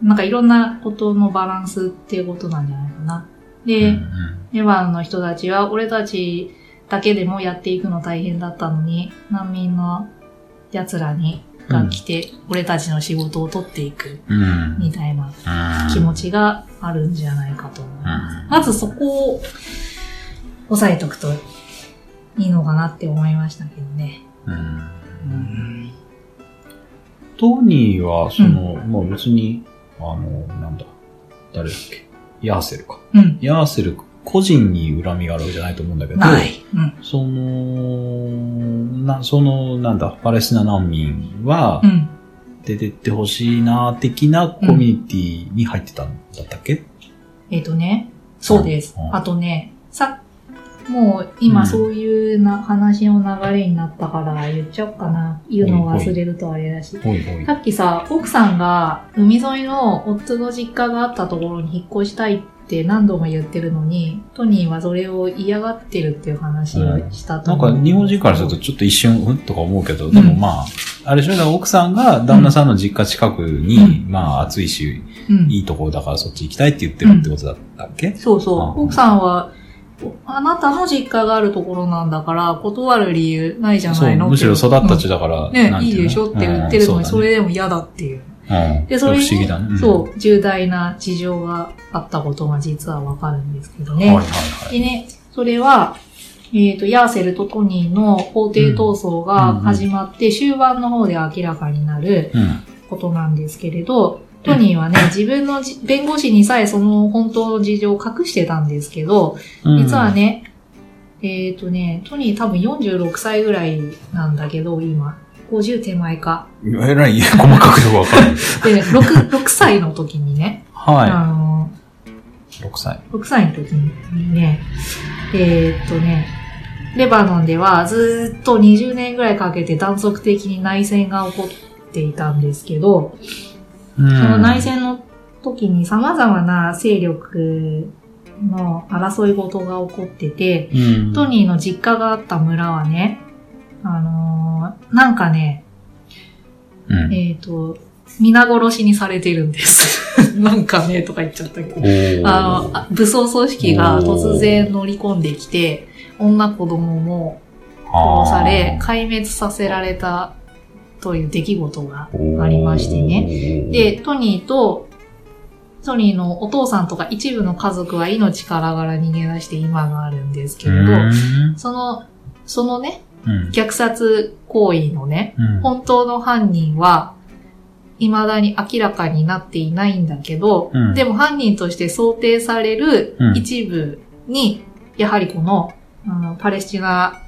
なんかいろんなことのバランスっていうことなんじゃないかな。で、うんレバノンの人たちは、俺たちだけでもやっていくの大変だったのに、難民の奴らに、が来て、俺たちの仕事を取っていく、うん。みたいなうん気持ちがあるんじゃないかと思います。うんまずそこを押さえとくといいのかなって思いましたけどね。うんトニーは、その、まあ別に、あの、なんだ、誰だっけ？ヤーセルか。うん。ヤーセル、個人に恨みがあるわけじゃないと思うんだけど、ない。うん。その、な、その、なんだ、パレスチナ難民はう、ん。出てってほしいな、的なコミュニティに入ってたんだったっけ、えっ、とね、そうですう。んあとね、さ、もううん今そういうな話の流れになったから言っちゃおうかな。言うのを忘れるとあれだし。さ。っきさ、奥さんが海沿いの夫の実家があったところに引っ越したいって何度も言ってるのに、トニーはそれを嫌がってるっていう話をしたと思う。なんか日本人からするとちょっと一瞬、うん？とか思うけど、でもまあ、あれでしょ奥さんが旦那さんの実家近くに、うまあ暑いし、うん。いいところだからそっち行きたいって言ってるってことだったっけ、そうそう。あ奥さんは、あなたの実家があるところなんだから、断る理由ないじゃないのむしろ育ったうん地だから、ねいいいでしょって言ってるのに、うんそれでも嫌だっていう。で、それに、ね。んそう、重大な事情があったことが実はわかるんですけどね。はいはいはい。でね、それは、えっ、と、ヤーセルとトニーの法廷闘争が始まって、終盤の方で明らかになるうん。ことなんですけれど、トニーはね、自分のじ弁護士にさえその本当の事情を隠してたんですけど、うん実は、ね、えっ、とね、トニー多分46歳ぐらいなんだけど、今。50手前か。えらい、細かくよくわかる。で、6、6歳の時にね、あはのい。6歳。6歳の時にね、えーっとね、レバノンではずーっと20年ぐらいかけて断続的に内戦が起こっていたんですけど、うんその内戦の時に様々な勢力の争い事が起こってて、うん。トニーの実家があった村はね、あのーなんかね、うん。えっ、と、皆殺しにされてるんです。なんかね、とか言っちゃったけど。あの、あ武装組織が突然乗り込んできて、女子供も殺され、壊滅させられたという出来事がありましてね。ねで、トニーと、トニーのお父さんとか一部の家族は命からがら逃げ出して今があるんですけれど、その、そのね、うん。虐殺行為のね、うん。本当の犯人は、未だに明らかになっていないんだけど、うんでも犯人として想定されるうん一部に、やはりこの、あのパレスチナ、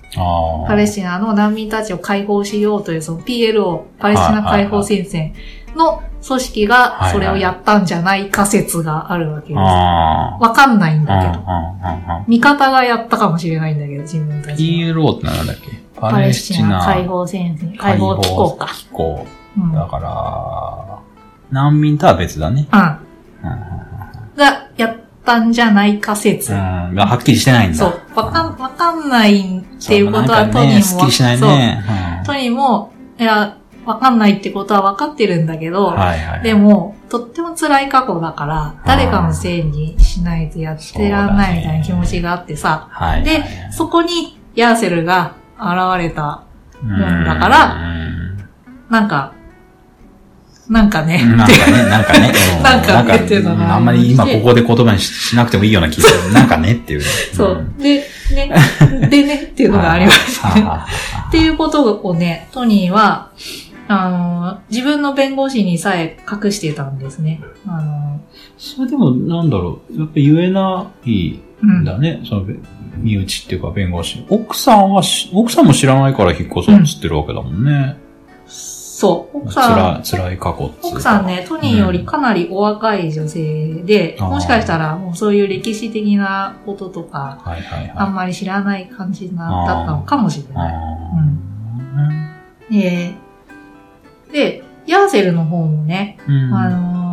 パレスチナの難民たちを解放しようというその PLO、パレスチナ解放戦線の組織がそれをやったんじゃないか説があるわけです。あわかんないんー。だけど。味方がやったかもしれないんだけど、自分たちの。PLO ってなんだっけ？パパレレスチナ解放戦線、解放機構か。機構。うん。だから、難民とは別だね。うん。うんがやったんじゃないか説。うん。はっきりしてないんだ。そう。わかん、わかんないっていうことは、トニーも、すっきりしないね。トニーも、いや、わかんないってことはわかってるんだけど、はい。で、も、とっても辛い過去だから、誰かのせいにしないとやってらんないみたいな気持ちがあってさ、はい。で、そこにヤーセルが現れた、もんだからなんか、なんかね、なんかね、なんかね。うなんかねっていうのがうんあんまり今ここで言葉にししなくてもいいような気がする。なんかねっていう。そう。で、ね、でねっていうのがありましたね。はっていうことをね、トニーは、あの、自分の弁護士にさえ隠してたんですね。あの、それでも、なんだろう、やっぱ言えないうんん。だね。その、身内っていうか弁護士。奥さんはし、奥さんも知らないから引っ越そうっつってるわけだもんね。そう。奥さん、辛い、辛い過去奥さんね、トニーよりかなりお若い女性で、うんもしかしたらもうそういう歴史的なこととか、はいはいはい。あんまり知らない感じな、だったのかもしれない。あで、で、ヤーセルの方もね、ーうんあのー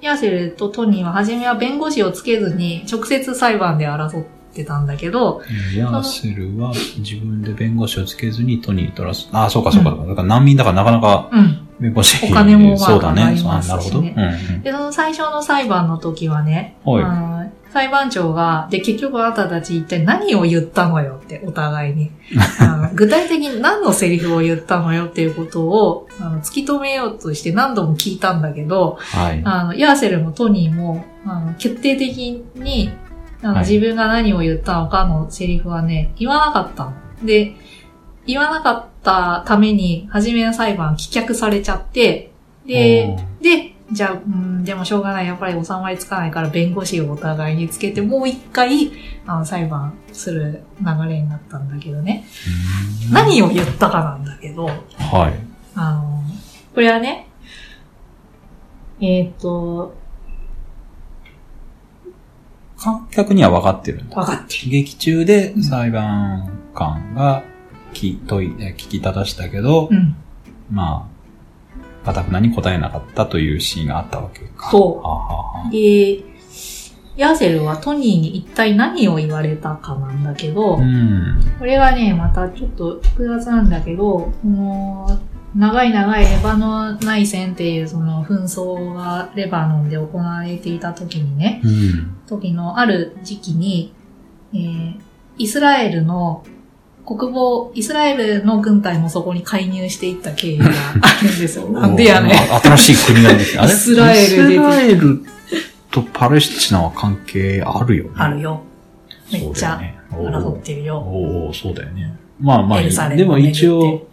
ヤーセルとトニーは初めは弁護士をつけずに直接裁判で争ってたんだけど、ヤーセルは自分で弁護士をつけずにトニーとらす。ああ、そうかそうか。だから難民だからなかなかうん。弁護士。お金もまあそうだね。かかりますしねあなるほど。うんうんで、その最初の裁判の時はね、はい裁判長が、で、結局あなたたち一体何を言ったのよって、お互いに。あの具体的に何のセリフを言ったのよっていうことをあの突き止めようとして何度も聞いたんだけど、はい。あの、ヤーセルもトニーも、あの、決定的に、あの、はい自分が何を言ったのかのセリフはね、言わなかったの。で、言わなかったために、初めの裁判棄却されちゃって、で、で、じゃあ、うん、でもしょうがない。やっぱり収まりつかないから弁護士をお互いにつけて、もう一回、あの、裁判する流れになったんだけどね。うん何を言ったかなんだけど、はい。あの、これはね、えっ、と、観客には分かってるんだ。分かってる。劇中で裁判官が聞問い、え聞き正したけど、うん。まあ、かたくなに答えなかったというシーンがあったわけか。そうはあはで、ヤーセルはトニーに一体何を言われたかなんだけど、あうん。これがね、またちょっと複雑なんだけど、この長い長いレバノン内戦っていうその紛争がレバノンで行われていた時にね、うん。時のある時期に、えーイスラエルの国防、イスラエルの軍隊もそこに介入していった経緯が あるんですよ。なんでやね新しい国なんですよ。あれ？イスラエル出てイスラエルとパレスチナは関係あるよね。あるよ。めっちゃ。争ってるよ。おおそうだよね。まあまあ、でも一応、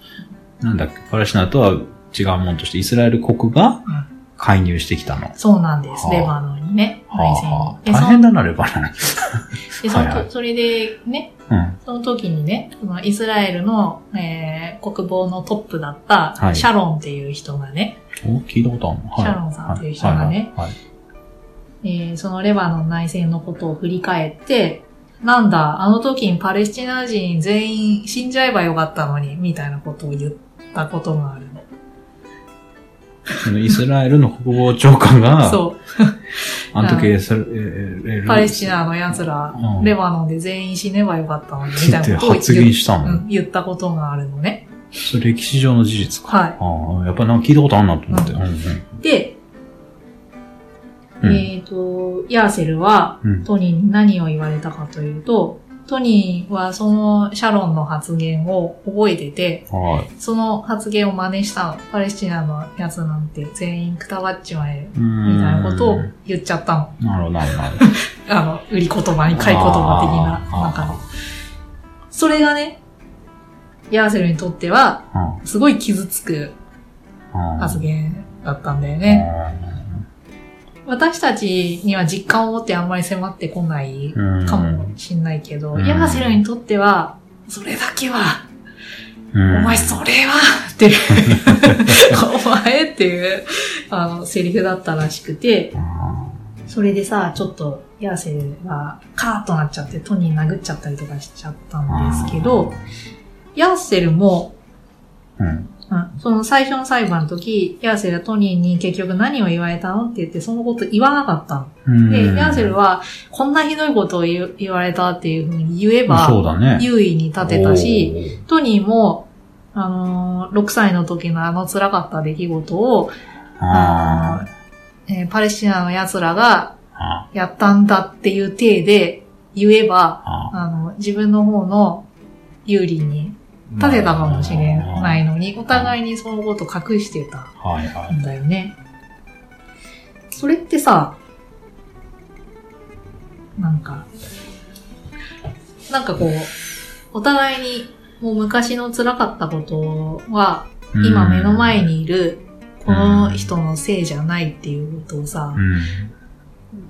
なんだっけ、パレスチナとは違うもんとして、イスラエル国がうん介入してきたの。はそうなんです。はあレバノンにね。あ内戦はあに。大変だな、レバノン。でそのはいはいそれでね、うん。その時にね、そのイスラエルの、えー国防のトップだった、はいシャロンっていう人がね、お聞いたことあるの？はいシャロンさんっていう人がねはいはいはいえーそのレバノン内戦のことを振り返って、なんだ、あの時にパレスチナ人全員死んじゃえばよかったのに、みたいなことを言ったことがあるイスラエルの国防長官が、そう。あの時、それえパレスチナの奴ら、うんレバノンで全員死ねばよかったのに、みたいなことを 発言したの、うん言ったことがあるのね。それ歴史上の事実か。はああ、やっぱなんか聞いたことあるなと思って。ううん。で、うんえっ、と、ヤーセルはうんトニーに何を言われたかというと、トニーはそのシャロンの発言を覚えてて、はい。その発言を真似したの。パレスチナのやつなんて全員くたばっちまえ、みみたいなことを言っちゃったの。なるほど、なるほど。あの、売り言葉に買い言葉的な、なんか。それがね、ヤーセルにとっては、あすごい傷つくあ発言だったんだよね。私たちには実感を持ってあんまり迫ってこないうん。かもしんないけど、うん。ヤーセルにとっては、それだけは、うん。お前それはっていう、お前っていう、あの、セリフだったらしくて、あそれでさ、ちょっと、ヤーセルがカーッとなっちゃって、トニー殴っちゃったりとかしちゃったんですけど、ヤーセルも、ーうん。うん、その最初の裁判の時、ヤーセルはトニーに結局何を言われたのって言って、そのこと言わなかったで、ヤーセルは、こんなひどいことを言われたっていうふうに言えば。優位に立てたし、トニーも、あのー6歳の時のあの辛かった出来事を、えーパレスチナの奴らがあ、やったんだっていう体で言えば、ああの、自分の方の有利に立てたかもしれないのに、お互いにそのこと隠してたはいはい。んだよね。それってさ、なんか、なんかこう、お互いにもう昔の辛かったことは、今目の前にいるこの人のせいじゃないっていうことをさう、ん。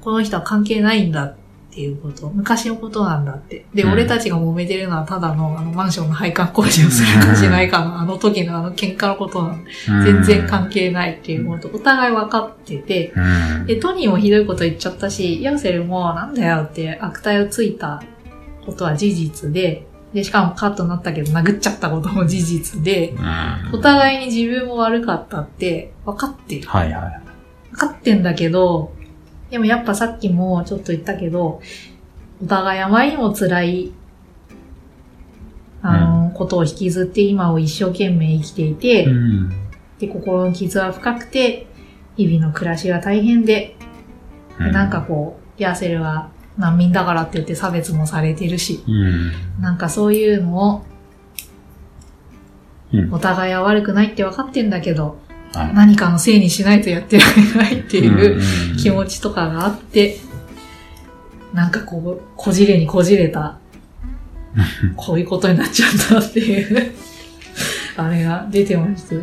この人は関係ないんだっていうこと、昔のことなんだって。で、うん俺たちが揉めてるのはただのあのマンションの配管工事をするかしないかのあの時のあの喧嘩のことなんだ全然関係ないっていうこと、お互い分かってて、うん。で、トニーもひどいこと言っちゃったし、ヤンセルもなんだよって悪態をついたことは事実で、で、しかもカットになったけど殴っちゃったことも事実で、うんお互いに自分も悪かったって分かってる。はいはい。分かってんだけど、でもやっぱさっきもちょっと言ったけど、お互いあまりにも辛い、あの、ことを引きずって今を一生懸命生きていて、うん。で、心の傷は深くて、日々の暮らしは大変で、でなんかこう、ヤーセルは難民だからって言って差別もされてるし、うん。なんかそういうのを、うんお互いは悪くないって分かってんだけど、はい何かのせいにしないとやってられないっていううん気持ちとかがあって、なんかこう、こじれにこじれた、こういうことになっちゃったっていう、あれが出てましたよ。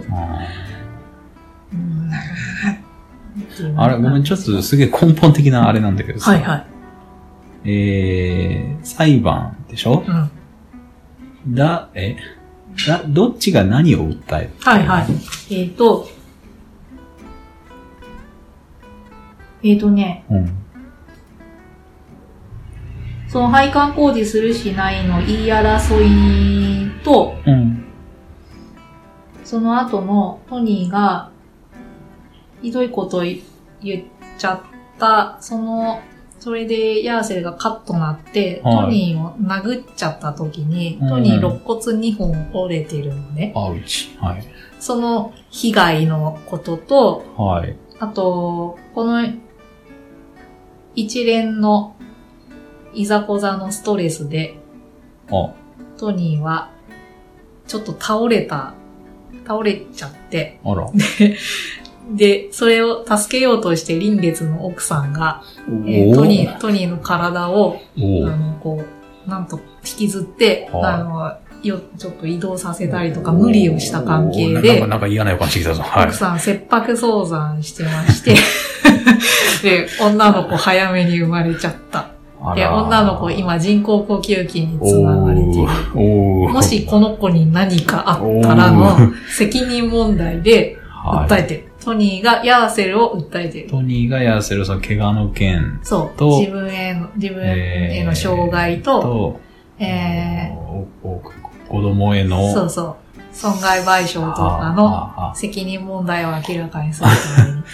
あれ、ごめん、ちょっとすげえ根本的なあれなんだけどさ。はいはい。えー、裁判でしょ？うん。だ、え、だ、どっちが何を訴えはいはい。えっ、と、えっ、とね、うん。その配管工事するしないの言い争いと、うん。その後のトニーがひどいことを言っちゃった、その、それでヤーセルがカッとなって、はいトニーを殴っちゃった時に、うんトニー肋骨2本折れてるのね。あうち。はい。その被害のことと、はい。あと、この一連のいざこざのストレスで、あ、トニーはちょっと倒れた、倒れちゃって、あら。で、それを助けようとして臨月の奥さんが、えーおトニー、トニーの体を、あの、こう、なんと引きずって、はいあの、よ、ちょっと移動させたりとか無理をした関係でか、、なんか嫌な予感してきたぞ。はい。奥。さん切迫早産してまして、で、女の子早めに生まれちゃった。で、女の子今人工呼吸器につながれている。もしこの子に何かあったらおのー責任問題ではい訴えてる。トニーがヤーセルを訴えてる。トニーがやらせるその怪我の件そう。と自分への、自分への障害と、と、えおお子供へー、のそうそう。損害賠償とかの責任問題を明らかにするために。あ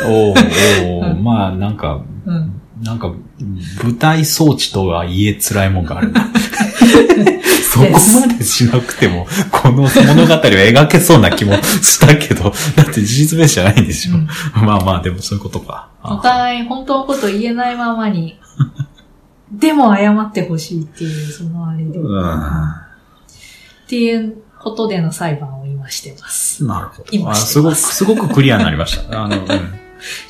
おうおまあ、なんか、うん。なんか、舞台装置とはいえ辛いもんがあるな。そこまでしなくても、この物語を描けそうな気もしたけど、だって事実ベースじゃないんでしょ。うんまあまあ、でもそういうことか。お互い本当のこと言えないままに、でも謝ってほしいっていう、そのあれで。うん。っていうことでの裁判を今してます。なるほど。今あしてますすごく、すごくクリアになりました。あの、うん。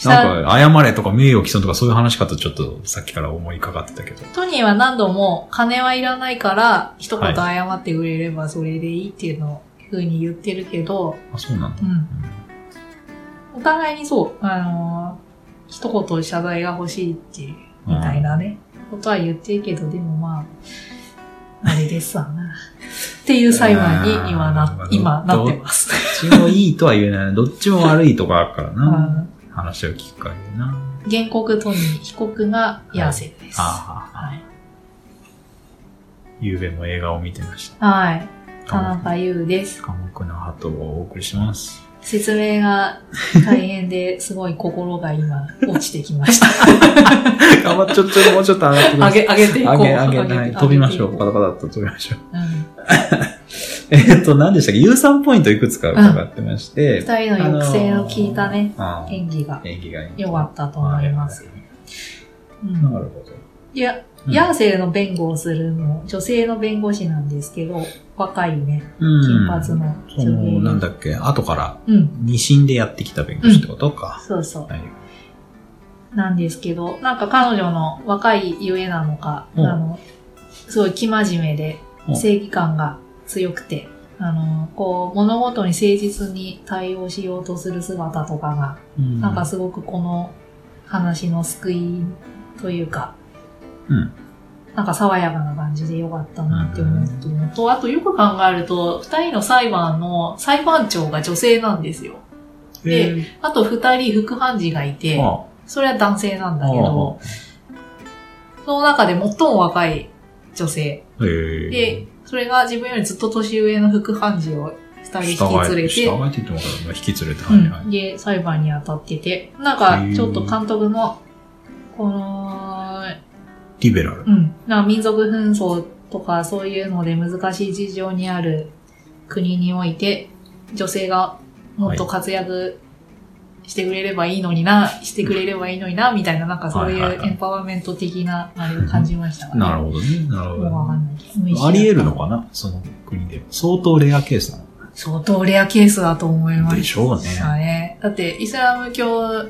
なんか、謝れとか名誉毀損とかそういう話かとちょっとさっきから思いかかってたけど。トニーは何度も金はいらないから一言謝ってくれればそれでいいっていうのをふうに言ってるけど、あ、そうなんだう。ん。お互いにそう、あのー一言謝罪が欲しいっていう、みたいなね、ことは言ってるけど、でもまあ、あれですわな。っていう裁判に今なう、ん今なってます。どっちもいいとは言えない。どっちも悪いとこあるからうな。ん話を聞く限りな。原告トニー、被告がヤーセルです。ああ、はい。ゆうべも映画を見てました。はい。田中優です。寡黙な鳩をお送りします。説明が大変ですごい心が今落ちてきました。頑張って、ちょっと、もうちょっと上がってください。上げ、上げていこう。上げ、上げ、はい。て飛びましょう。パタパタっと飛びましょう。てうんえっと、何でしたっけ？有酸ポイントいくつか伺ってまして。二人の抑制の効いたね、演技が演技が。良かったと思います。うんなるほど。いや、ヤーセルの弁護をするの、女性の弁護士なんですけど、若いね、うん。金髪のその、なんだっけ、後からうん、二審でやってきた弁護士ってことか。そうそう。はい。なんですけど、なんか彼女の若いゆえなのか、うん。あの、すごい生真面目でうん。正義感が強くて、あの、こう、物事に誠実に対応しようとする姿とかが、うん。なんかすごくこの話の救いというか、うん。なんか爽やかな感じで良かったなって思ったのと、あとよく考えると、二人の裁判の裁判長が女性なんですよ。でえあと二人副判事がいてそれは男性なんだけあど、その中で最も若い女性。で、それが自分よりずっと年上の副判事を二人引き連れて、従えて引き連れて、はいはい。うん、で、裁判に当たってて、なんか、ちょっと監督の、この、リベラル。うん、な民族紛争とかそういうので難しい事情にある国において、女性がもっと活躍してくれればいいのにな、してくれればいいのにな、みたいな、なんかそういはいはいはいうエンパワーメント的な、あれを感じましたか？なるほどね。なるほど。んないけど無意識だったあり得るのかな？その国で。相当レアケースなの相当レアケースだと思いまでしょうね。だって、イスラム教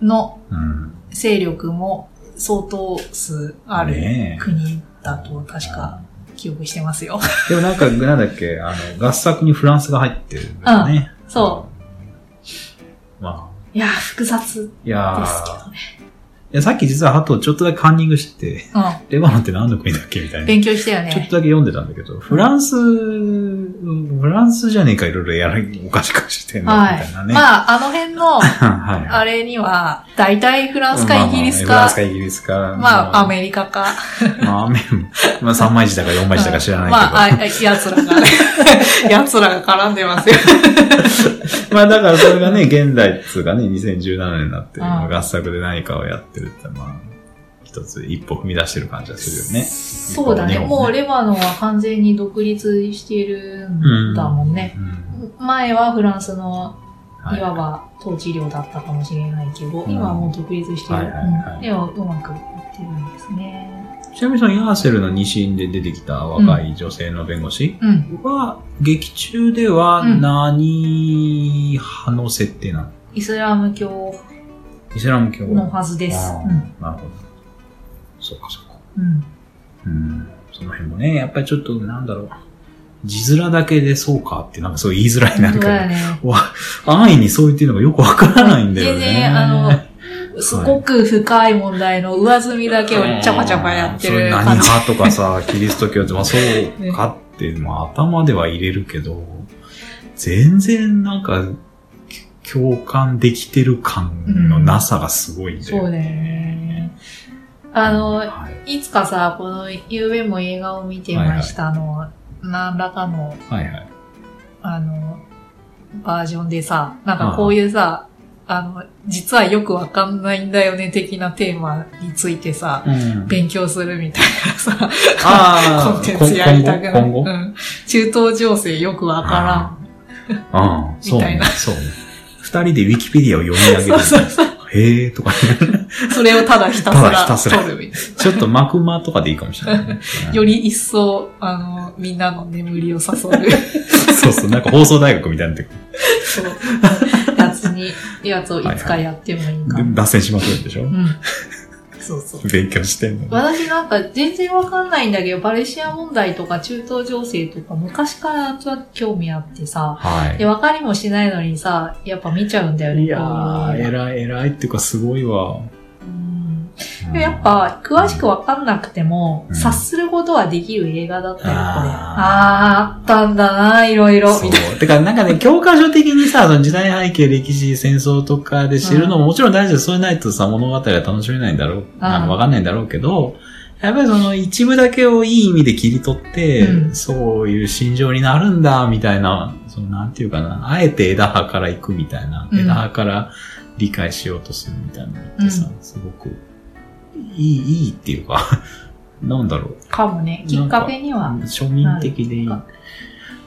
のうん。勢力も相当数ある国だと確か記憶してますよ。でもなんか、なんだっけ、あの、合作にフランスが入ってるんだよね。そうまあ、いやー、複雑でいやすけーどね。さっき実はハトちょっとだけカンニングしてて、うレバノンって何の国だっけみたいん。な。勉強したよちょっね。とだけ読んでたんだけど、フランス、フランスじゃねえか、いろいろやる、おかしくしてんの、みはいたいな。ね。まあ、あの辺の。あれには、大体フランスかイギリスかまあまあフランス、かイギリスか。まあ、アリメリカか。カ。まあ、アメまあ、3枚字だか4枚字だか知らないけど。まあ、あ奴らがね、奴らが絡んでますよ。まあだからそれがね、現代っつうかね、2017年になって、うん合作で何かをやってるって、まあ、一つ一歩踏み出してる感じがするよね。そうだね。もうレバノンは完全に独立してるんだもんね。うん。前はフランスのはいわば統治領だったかもしれないけど、うん今はもう独立してる。はいはいはいうんでもうまくいってるんですね。ちなみにそのヤーセルの二審で出てきた若い女性の弁護士うん。は、劇中ではうん何派の設定なの？イスラム教イスラム教のはずです。なるほど。そうかそうか。うん。うん。その辺もね、やっぱりちょっとなんだろう。字面だけでそうかってなんかそう言いづらいな本んか、当だよね。わ安易にそう言ってるのがよくわからないんだよね。全然、あの、すごく深い問題の上積みだけをちゃぱちゃぱやってるそれ何感じ。派とかさ、キリスト教って、まあそうかって、まあ頭では入れるけど、全然なんか、共感できてる感のなさがすごいんだよ。そうだよね。あの、はいいつかさ、この、ゆうべも映画を見てましたの、何らかのはいはい。あの、バージョンでさ、なんかこういうさ、あの、実はよくわかんないんだよね的なテーマについてさ、うん。勉強するみたいなさ、あ コンテンツやりたくない。今後？今後うん。中東情勢よくわかああ、そうねみたいな。そうね。二人でウィキペディアを読み上。げる。そうそうそう。へえとかね。それをただひたすただひたすらちょっとマクマとかでいいかもしれないね。な。より一層、あの、みんなの眠りを誘う、そうそう、なんか放送大学みたいになそう、やつに、やつをいつかやってもいいかも。る脱線しまくるんでしょ？うん。そうそう。勉強してんの。私なんか全然わかんないんだけど、パレスチナ問題とか中東情勢とか昔からちょっと興味あってさ、はいで、。わかりもしないのにさ、やっぱ見ちゃうんだよね。いやー、偉い偉いっていうかすごいわ。やっぱ、詳しくわかんなくても、うん。察することはできる映画だったよ、これ。あー。ああったんだな、いろいろ、そう。みたいな。。てか、なんかね、教科書的にさ、その時代背景、歴史、戦争とかで知るのももちろん大事で、そうないとさ、物語は楽しめないんだろう、あの、わかんないんだろうけど、やっぱりその一部だけをいい意味で切り取って、うん。そういう心情になるんだ、みたいな、そのなんていうかな、あえて枝葉から行くみたいな、うん。枝葉から理解しようとするみたいなのってさ、すごく、いい、いいっていうか、なんだろう。かもね、きっかけには。庶民的でいい。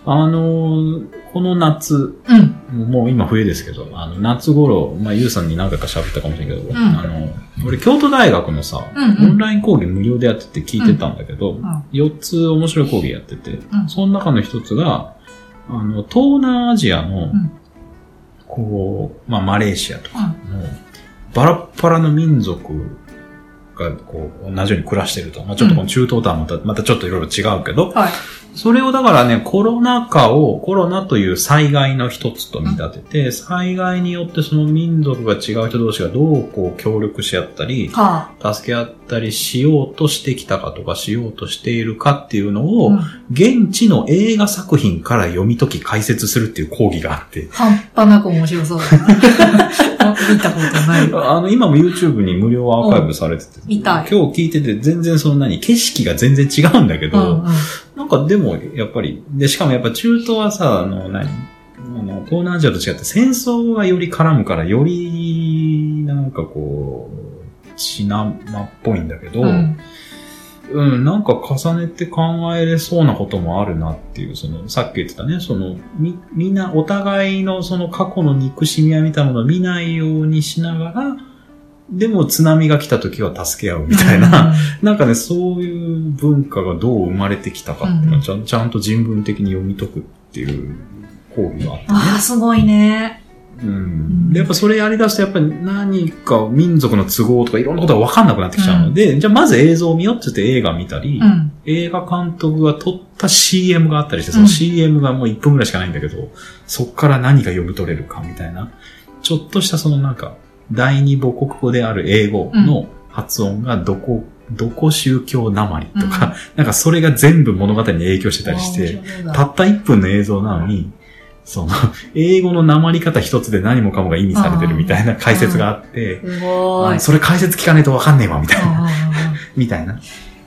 あの、この夏、うん。もう今冬ですけど、あの、夏頃、まあ、ゆうさんに何回か喋ったかもしれないけど、んあの、俺、京都大学のさ、うんうんオンライン講義無料でやってて聞いてたんだけど、ん4つ面白い講義やってて、うんその中の一つが、あの、東南アジアの、んこう、まあ、マレーシアとかうん。の、バラッバラの民族が、こう、同じように暮らしてると。まあ、ちょっとこの中東とはまた、またちょっといろいろ違うけど、はい。それをだからね、コロナ禍を、コロナという災害の一つと見立てて、災害によってその民族が違う人同士がどうこう協力し合ったり、は助け合ったりしようとしてきたかとかしようとしているかっていうのあ。を、うん現地の映画作品から読み解き解説するっていう講義があって、半端なく面白そうだな。見たことない。あの、今も YouTube に無料アーカイブされてて、見たい今日聞いてて全然その何、景色が全然違うんだけど、うんうん。なんかでも、やっぱり、で、しかもやっぱ中東はさ、あの、何あの、東南アジアと違って戦争がより絡むから、より、なんかこう、血生っぽいんだけど、うん。うん、なんか重ねて考えれそうなこともあるなっていう、その、さっき言ってたね、その、み、みんなお互いのその過去の憎しみやみたいなものを見ないようにしながら、でも津波が来た時は助け合うみたいな、なんかね、そういう文化がどう生まれてきたかっていうのをちゃんと人文的に読み解くっていう講義があってね。ああ、すごいね。うん。で、やっぱそれやり出すと、やっぱり何か民族の都合とかいろんなことが分かんなくなってきちゃうので、じゃあまず映像を見ようって言って映画見たり、うん。映画監督が撮った CM があったりして、その CM がもう1分ぐらいしかないんだけど、そっから何が読み取れるかみたいな、ちょっとしたそのなんか、第二母国語である英語の発音がどこ、どこ宗教なまりとか、なんかそれが全部物語に影響してたりして、たった1分の映像なのに、その、英語のなまり方一つで何もかもが意味されてるみたいな解説があって、すごい。あ。それ解説聞かないとわかんねえわ、みたいな、みたいな。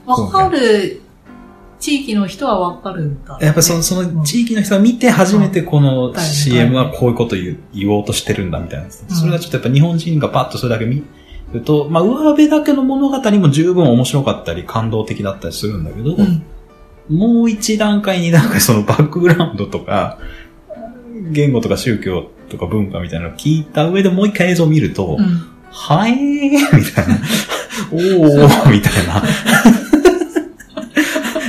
わかる地域の人はわかるんだ。やっぱその、その地域の人が見て初めてこのうん CM はこういうこと言う言おうとしてるんだみたいな。それがちょっとやっぱ日本人がパッとそれだけ見ると、まあ上辺だけの物語も十分面白かったり感動的だったりするんだけど、うん。もう一段階二段階そのバックグラウンドとか、言語とか宗教とか文化みたいなのを聞いた上でもう一回映像を見ると、うん。はえーみたいな。おーみたいな。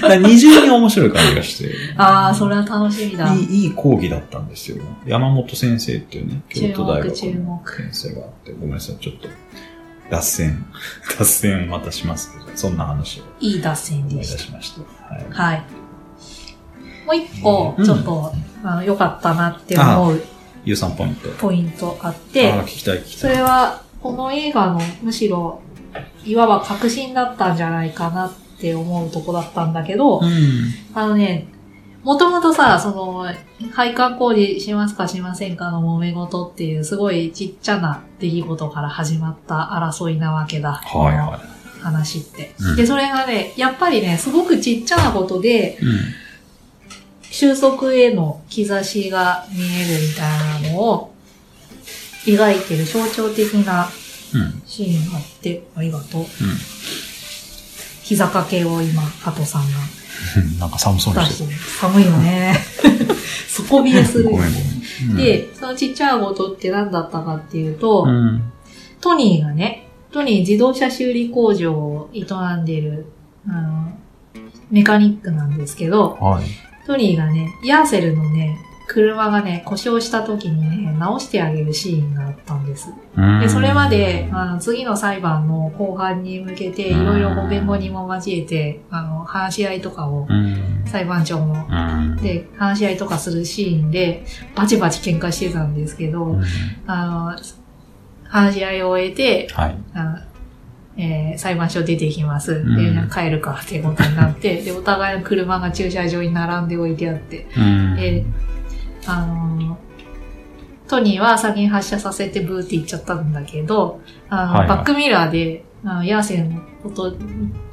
だから二重に面白い感じがして。ああ、それは楽しみだ。いい、いい講義だったんですよ。山本先生っていうね、京都大学の注目注先生があって、ごめんなさい、ちょっと、脱線、脱線またしますけど、そんな話をいい脱線思いでした。出しました。はい。はい。もう一個う、んちょっと、あの、良かったなって思う有酸ポイント。ポイントあってあ、ー聞きたい聞きそたい。れは、この映画のむしろ、いわば確信だったんじゃないかなって思うとこだったんだけど、うん。あのね、もともとさ、その、配管工事しますかしませんかの揉め事っていうすごいちっちゃな出来事から始まった争いなわけだ。はいは話って、うんで、それがね、やっぱりね、すごくちっちゃなことで、い。うん。収束への兆しが見えるみたいなのを描いてる象徴的なうん。シーンがあって、ありがとう。う膝掛けを今、ハトさんがん。なんか寒そうに出して。寒いよね。底冷えするん、で、そのちっちゃいことって何だったかっていうと、うん。トニーがね、トニー自動車修理工場を営んでる、あの、メカニックなんですけど、はい。トニーがね、ヤーセルのね、車がね、故障した時にね、直してあげるシーンがあったんです。うんで、それまで、あの、次の裁判の後半に向けて、いろいろご弁護人も交えて、あの、話し合いとかを、うん。裁判長の、うん。で、話し合いとかするシーンで、バチバチ喧嘩してたんですけど、うんあの、話し合いを終えて、はい。あのえー裁判所出てきます。んで、帰るかっていうことになって、で、お互いの車が駐車場に並んで置いてあって、うん。で、あのートニーは先に発車させてブーって行っちゃったんだけど、あの、はいはいバックミラーで、あのヤーセルのこと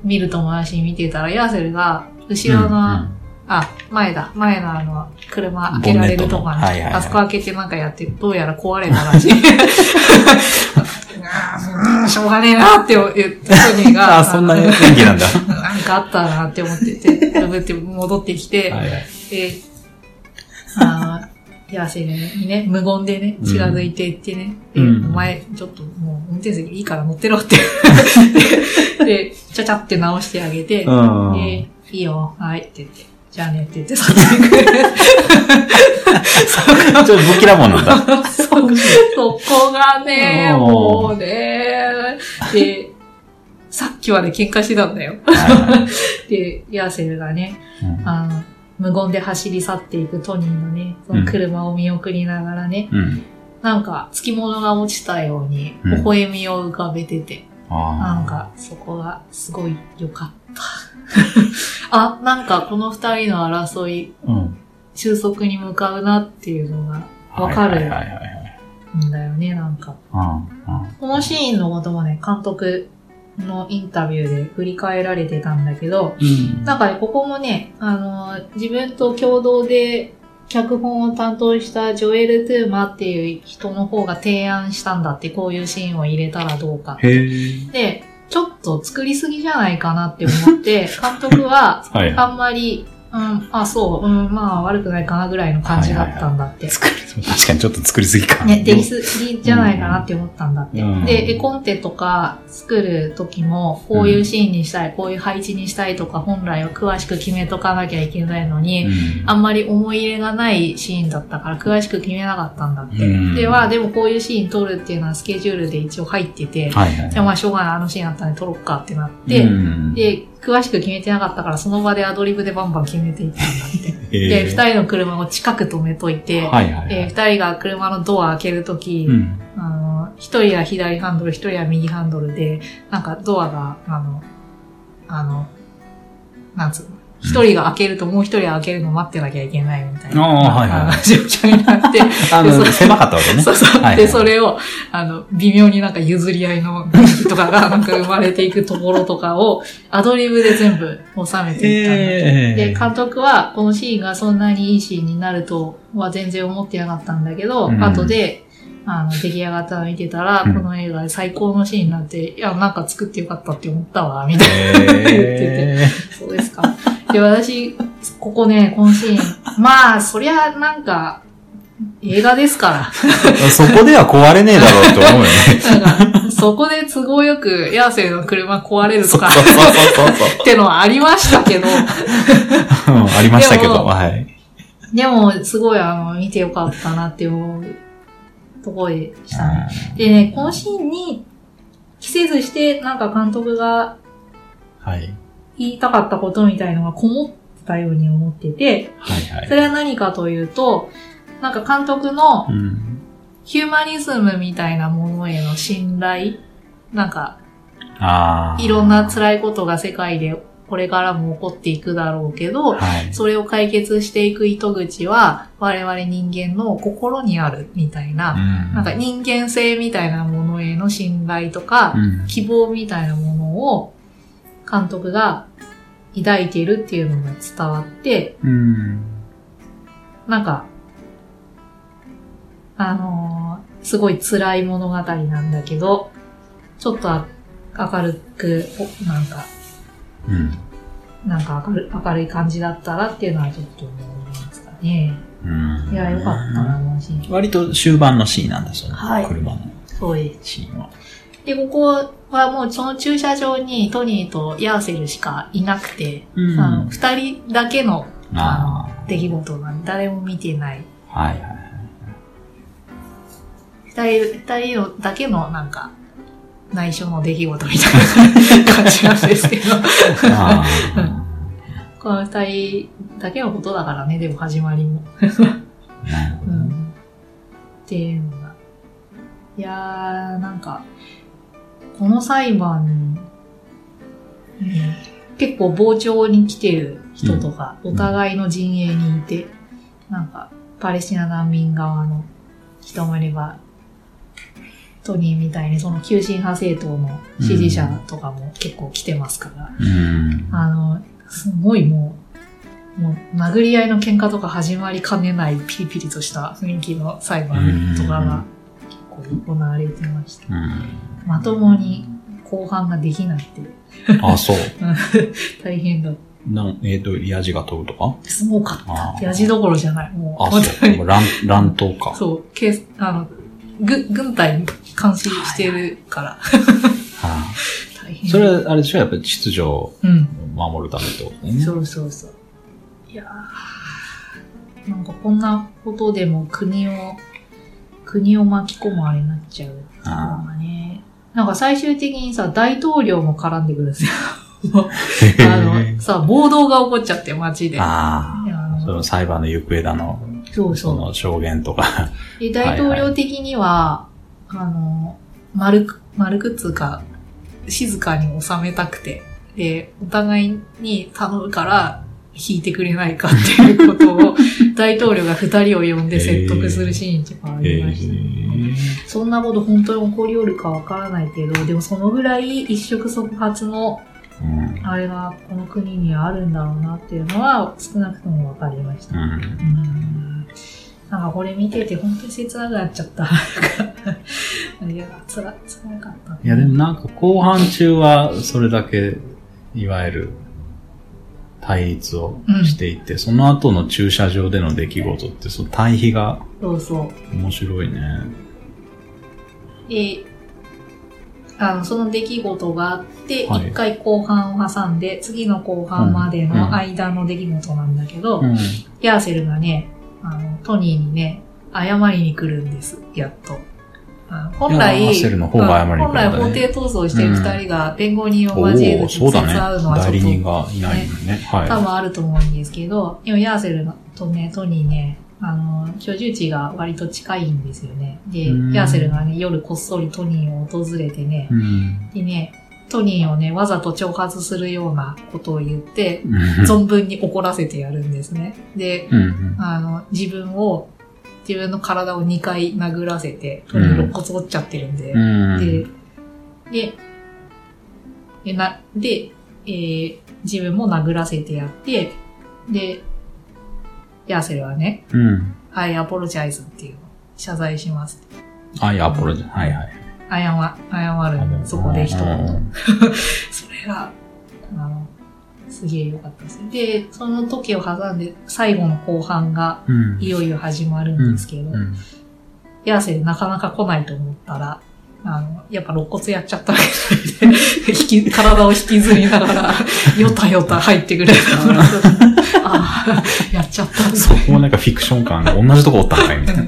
見る友達に見てたら、ヤーセルが後ろの、うんあ、前だ。前のあの、車開けられるとこボンネットのはいはいはいあそこ開けてなんかやってる。どうやら壊れたらしい。うんしょうがねえなって言って、トニーが。あ、そんな演技なんだ。なんかあったなって思ってて、ブって戻ってきて、はいはい。で、あーヤーセルにね、無言でね、近づいていってね、うんで、お前、ちょっともう運転席いいから乗ってろって。で、でちゃちゃって直してあげて、うん。で、いいよ、はいって言って、じゃあねって言って、そっく。ちょっと不気なもんなんだ。そ、そこがね、うんもうね、で、さっきまで喧嘩してたんだよ。はで、ヤーセルがね、いうんあの、無言で走り去っていくトニーのね、その車を見送りながらね、うん。なんか、付き物が落ちたように、うん微笑みを浮かべてて、あなんか、そこがすごい良かった。あ、なんかこの二人の争い、あ。うん。収束に向かうなっていうのがわかる。んだよね、なんか。うん。うん。このシーンのこともね、監督のインタビューで振り返られてたんだけど、うん。なんかね、ここもね、あの、自分と共同で脚本を担当したジョエル・トゥーマっていう人の方が提案したんだって、こういうシーンを入れたらどうか。で、ちょっと作りすぎじゃないかなって思って、監督ははい。あんまり、うん、あ、そう、うん、まあ悪くないかなぐらいの感じだったんだって。作り、確かにちょっと作りすぎか。ね、できすぎじゃないかなって思ったんだって。うん。で、絵コンテとか作る時も、こういうシーンにしたい、こういう配置にしたいとか、本来は詳しく決めとかなきゃいけないのに、うん。あんまり思い入れがないシーンだったから、詳しく決めなかったんだって。うん。では、でもこういうシーン撮るっていうのはスケジュールで一応入ってて、はいはい。じゃあまあしょうがない、あのシーンあったんで撮ろっかってなって、うん、で、詳しく決めてなかったから、その場でアドリブでバンバン決めていったんだって。へで、ー二人の車を近く止めといて、はいはいはい。で、二人が車のドア開けるとき、うん。あの、一人は左ハンドル、一人は右ハンドルで、なんかドアが、あの、あの、なんつうの、一人が開けるともう一人は開けるの待ってなきゃいけないみたいな、ああはいはい状況になって、あの、狭かったわけね。そうそう。で、それを、あの、微妙になんか譲り合いのとかがなんか生まれていくところとかを、アドリブで全部収めていったんだえで、監督はこのシーンがそんなにいいシーンになるとは全然思ってなかったんだけど、うん。後で、あの、出来上がったの見てたら、うん。この映画で最高のシーンになって、いや、なんか作ってよかったって思ったわ、みたいな。えそうですか。で、私、ここね、このシーン、まあ、そりゃ、なんか、映画ですから。ー、そこでは壊れねえだろうと思うよね。なんか、そこで都合よく、ヤーセルの車壊れるとか、ってのはありましたけど、そう。うんありましたけど、でもはい。でも、すごい、あの、見てよかったなって思うところでしたね。でね、このシーンに、着せずして、なんか監督がはい。言いたかったことみたいのがこもってたように思ってて、はいはいそ。れは何かというと、なんか監督のうん。ヒューマニズムみたいなものへの信頼、なんか。いろんな辛いことが世界でこれからも起こっていくだろうけど、はい。それを解決していく糸口は我々人間の心にあるみたいな、うんなんか人間性みたいなものへの信頼とか、うん希望みたいなものを監督が抱いているっていうのが伝わって、うん。なんか、あのーすごい辛い物語なんだけど、ちょっとあ明るく、おなんか、うん。なんか明る明るい感じだったらっていうのはちょっと思いますかね。うん。いや、よかったな、このシーン。割と終盤のシーンなんだ、そのはい車のそうです。シーンは。で、ここはもうその駐車場にトニーとヤーセルしかいなくて、うん人だけのああの出来事なんで誰も見てない。あ。はいはいはい。二人、二人のだけのなんか、内緒の出来事みたいな 感じなんですけど。あこの二人だけのことだからね、でも始まりも。う。ん。っていうのが。いやー、なんか、この裁判に、うん結構傍聴に来てる人とか、うんお互いの陣営にいて、なんか、パレスチナ難民側の人もいれば、トニーみたいにその急進派政党の支持者とかも結構来てますから、うん。あの、すごいもう、もう殴り合いの喧嘩とか始まりかねないピリピリとした雰囲気の裁判とかが結構行われてました。うん。まともに後半ができなくてあ、そう。大変だっなん、えっ、と、ヤジが飛ぶとか？た。すごかっあた。やじどころじゃない。もう、あ、そう。乱、乱闘か。そう、警あの、ぐ、軍隊に監視してるから、は 大変。いそれは、あれでしょ？やっぱり秩序をうん。守るためってことだよね。そうそうそう。いやーなんかこんなことでも国を、国を巻き込むあれになっちゃうっていうのがね。なんか最終的にさ、大統領も絡んでくるんですよ。あの、さ、暴動が起こっちゃって、街で。あああ。そのの裁判の行方だの、そうそう。その証言とか。で、大統領的には、あの、丸く、丸くっつうか、静かに収めたくて、で、お互いに頼むから、引いてくれないかっていうことを、大統領が二人を呼んで説得するシーンとかありましたね。そんなこと本当に起こり得るかわからないけど、でもそのぐらい一触即発のうん。あれがこの国にはあるんだろうなっていうのは少なくともわかりました。うん。うんなんかこれ見てて本当に切なくなっちゃった。いや、つら、つらかった、いや、でもなんか後半中はそれだけ、いわゆる対立をしていて、その後の駐車場での出来事って、その対比が。面白いね。で、あの、その出来事があって、一、はい回後半を挟んで、次の後半までの間の出来事なんだけど、うん。ヤーセルがね、あの、トニーにね、謝りに来るんです、やっと。本来、本来法廷闘争してる二人が弁護人を交えおおる直接そうのはちょっと、代理人がいないのね。はい。多分あると思うんですけど、でもヤーセルとね、トニーね、あの、居住地が割と近いんですよね。で、うんヤーセルがね、夜こっそりトニーを訪れてね、うん。でね、トニーをね、わざと挑発するようなことを言って、うん。存分に怒らせてやるんですね。で、うん。あの、自分を、自分の体を2回殴らせて、肋骨折っちゃってるんで、うん。で、で、で、な、で、えー自分も殴らせてやって、で、ヤーセルはね、うん。はい、アポロジャイズっていうの、謝罪しますって。あ、いや、アポロじゃん。はいはい。謝、謝るのそこで一う言。ん それが、あの、すげえ良かったです。で、その時を挟んで、最後の後半がうん。いよいよ始まるんですけど、うん。ヤーセルなかなか来ないと思ったら、あの、やっぱ肋骨やっちゃったみたいで、引き、体を引きずりながら、よたよた入ってくれたから、ああ、やっちゃったそこもなんかフィクション感が同じとこおったんかいみたいな。っ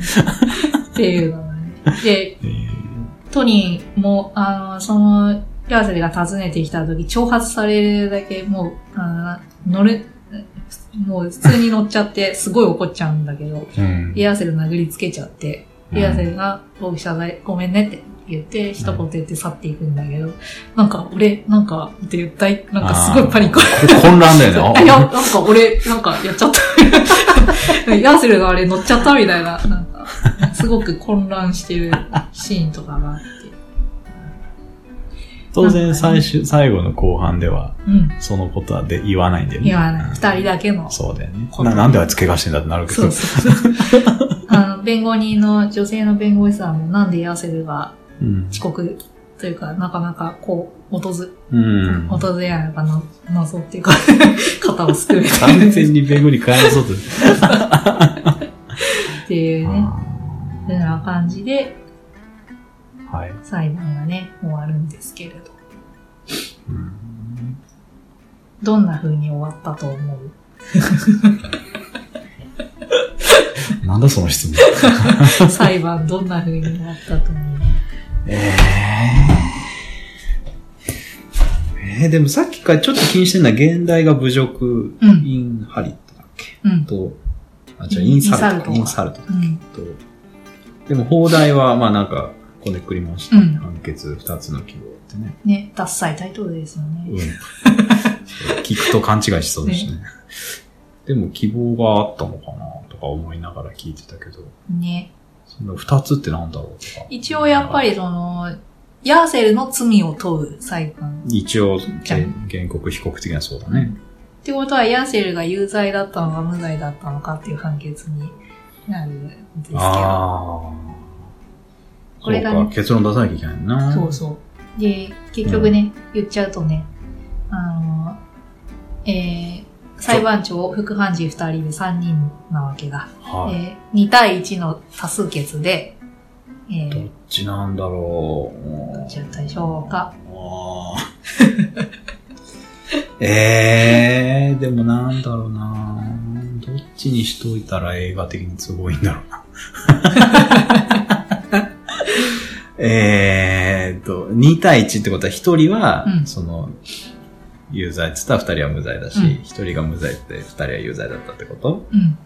ていうのがね。で、えートニーも、あの、その、ヤーセルが訪ねてきた時、挑発されるだけ、もう、あの乗る、もう普通に乗っちゃって、すごい怒っちゃうんだけど、うん。ヤーセル殴りつけちゃって、うんヤーセルが、僕謝罪、ごめんねって言って、一言言って去っていくんだけど、なんか、俺、なんか、って言ったい、なんかすごいパニック。混乱だよね。いや、なんか俺、なんかやっちゃった。ヤーセルがあれ乗っちゃったみたいな、なんか、すごく混乱してるシーンとかが。当然最終、最後の後半では、うん。そのことはで言わないんだよね。言わない。うん二人だけの。そうだよね。ななんであいつ怪我してんだってなるけど。そうそうそう。あの、弁護人の女性の弁護士さんもなんでヤセルがうん。遅刻というか、なかなかこう、訪ず、うん。訪れないのかな、謎っていうか、肩をすくう完な。全に弁護に返そうと。っていうね、そんな感じではい。裁判がね、終わるんですけれど。うんどんな風に終わったと思う？なんだその質問。裁判どんな風に終わったと思う？えー、えー、でもさっきからちょっと気にしてるのは、現代が侮辱、うんインハリットだっけ？うん。と、あ、じゃインサルトか。イインサルトうん。と、でも放題は、まあなんか、こねくりました。うん判決二つの希望ってね。ね、ダッサいタイトルですよね。うん。聞くと勘違いしそうですね。でも希望があったのかなとか思いながら聞いてたけど、ね。その二つってなんだろうとか。一応やっぱりその、ヤーセルの罪を問う裁判。一応、原原告被告的にはそうだね。ってことは、ヤーセルが有罪だったのか無罪だったのかっていう判決になるんですけど。ああ。これがね結論出さなきゃいけないな。そうそう。で、結局ね、言っちゃうとね、あの、えー、裁判長、副判事2人で3人なわけだ。はい。えー、2対1の多数決で、えどっー、ちなんだろう。どっちだったでしょうか？ええー、でもなんだろうなどっちにしといたら映画的に都合いいんだろうな。えーっと、2対1ってことは1人は、うんその、有罪って言ったら2人は無罪だし、うん1人が無罪って2人は有罪だったってこと？うん。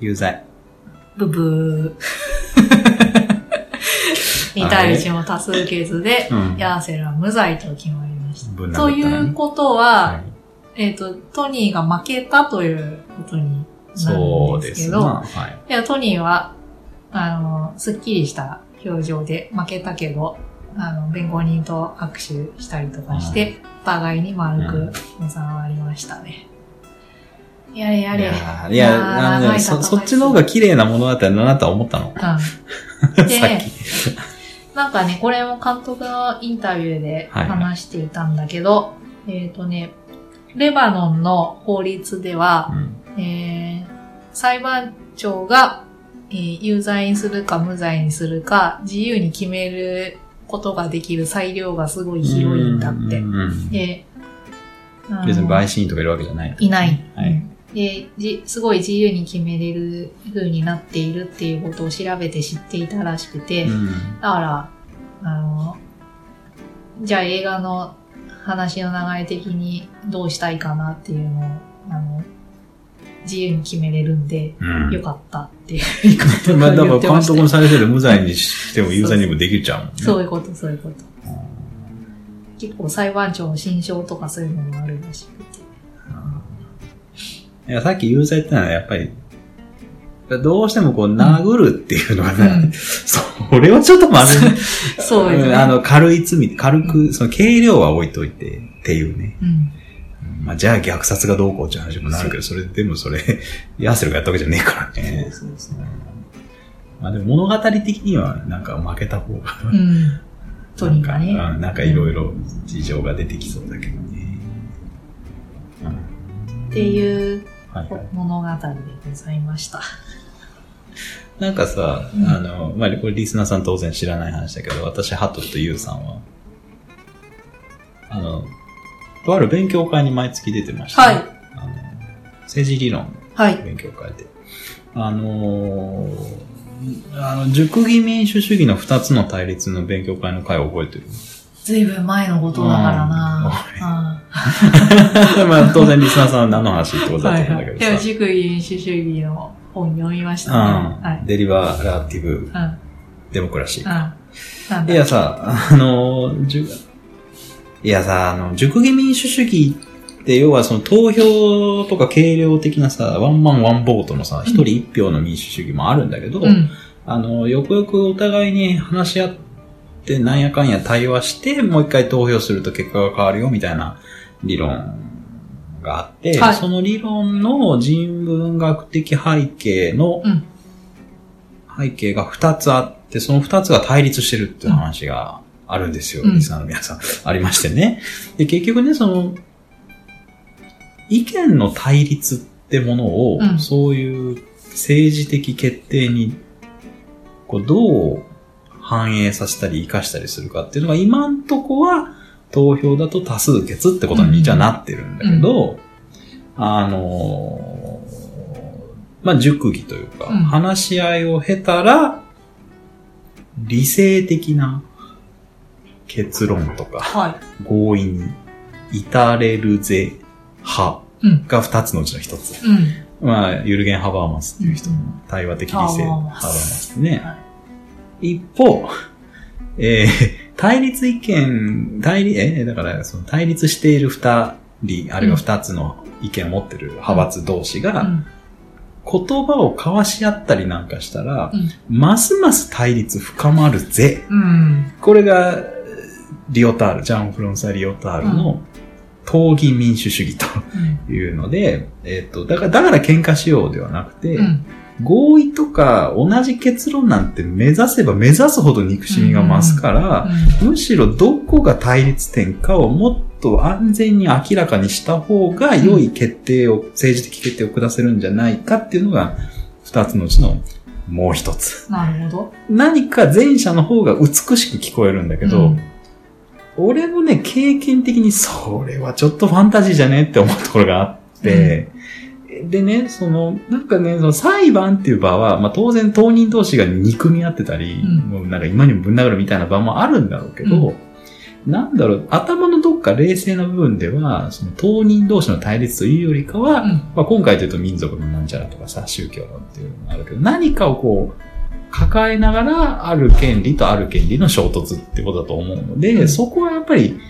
有罪。ブブー。2対1の多数決で、うん。ヤーセルは無罪と決まりました。ぶんということは、はいえっ、と、トニーが負けたということになるそんですすな。はい。トニーは、あの、すっきりした表情で負けたけど、あの、弁護人と握手したりとかして、お互いに丸く収まりましたね。やれやいれ。いや、そ、っちの方が綺麗な物語だなとは思ったの？うん。さっでき。なんかね、これも監督のインタビューで話していたんだけど、えっ、とね、レバノンの法律では、うんえー裁判長が、えー有罪にするか無罪にするか自由に決めることができる裁量がすごい広いんだって。うんうんで、別に陪審員とかいるわけじゃない。いない。はいうんでじ、すごい自由に決めれる風になっているっていうことを調べて知っていたらしくて、うんだから、あの、じゃあ映画の話の流れ的にどうしたいかなっていうのを、あの、自由に決めれるんで、うんよかったっていう言い方まあ、だから監督のされてる無罪にしても有罪にもできちゃうもんね。そういうこと、そういうこと。結構裁判長の心証とかそういうのもあるらしくて。いや、さっき有罪ってのはやっぱり、どうしてもこう殴るっていうのはね、うんそれはちょっとまずい。そうですねんあの、軽い罪、軽く、その軽量は置いといてっていうね。うん。まあ、じゃあ虐殺がどうこうっていう話もなるけど、それ、でもそれ、ヤーセルがやったわけじゃねえからね。そうそうそう。まあでも物語的にはなんか負けた方が、うん。トニーがね。なんかうんなんかいろいろ事情が出てきそうだけどね。うんっていう物語でございました。なんかさ、うんあの、まあ、これリスナーさん当然知らない話だけど、私、ハトとユウさんは、あの、とある勉強会に毎月出てました、はい。あの政治理論のはい。勉強会で。あのーあの、熟議民主主義の二つの対立の勉強会の会を覚えてる。ずいぶん前のことだからな まあ、当然リスナーさんは何の話ってことだはいはい。と思うんだけどさ。でも、塾民主主義の本読みましたね。うんはい。デリバラティブうん。うん。デモクラシー。なんだいやさ、あの、いやさ、あの、熟議民主主義って要はその投票とか軽量的なさ、ワンマンワンボートのさ、一人一票の民主主義もあるんだけど、うん。あの、よくよくお互いに話し合っってなんやかんや対話して、もう一回投票すると結果が変わるよみたいな理論があって、はい。その理論の人文学的背景のうん。背景が二つあって、その二つが対立してるっていう話があるんですよ、うん。リスナーの皆さん。ありましてね。で、結局ね、その、意見の対立ってものを、うん。そういう政治的決定に、こう、どう反映させたり活かしたりするかっていうのが、今んとこは、投票だと多数決ってことに、うん。じゃあなってるんだけど、あのーまあ、熟議というか、うん。話し合いを経たら、理性的な結論とか、は合意に至れるぜ派い。うん。が二つのうちの一つ。うん。まあ、ユルゲン・ハバーマスっていう人の対話的理性、ハハバーマスね。は一方、えー 対立意見、対立、え、だから、その対立している二人、あるいは二つの意見を持ってる派閥同士が、うん。言葉を交わし合ったりなんかしたら、うんますます対立深まるぜ。うん。これが、リオタール、ジャン・フロンサ・リオタールの、闘技民主主義とうん。いうので、えっ、と、だから、だから喧嘩しようではなくて、うん。合意とか同じ結論なんて目指せば目指すほど憎しみが増すから、むしろどこが対立点かをもっと安全に明らかにした方が良い決定を、政治的決定を下せるんじゃないかっていうのが二つのうちのもう一つ。なるほど。何か前者の方が美しく聞こえるんだけど、うん俺もね、経験的にそれはちょっとファンタジーじゃねって思うところがあって、でね、その、なんかね、その裁判っていう場は、まあ当然当人同士が憎み合ってたり、うん。もうなんか今にもぶん殴るみたいな場もあるんだろうけど、なんだろう、頭のどっか冷静な部分では、その当人同士の対立というよりかは、うん。まあ今回で言うと民族のなんちゃらとかさ、宗教論っていうのもあるけど、何かをこう、抱えながら、ある権利とある権利の衝突ってことだと思うので、うん。そこはやっぱり、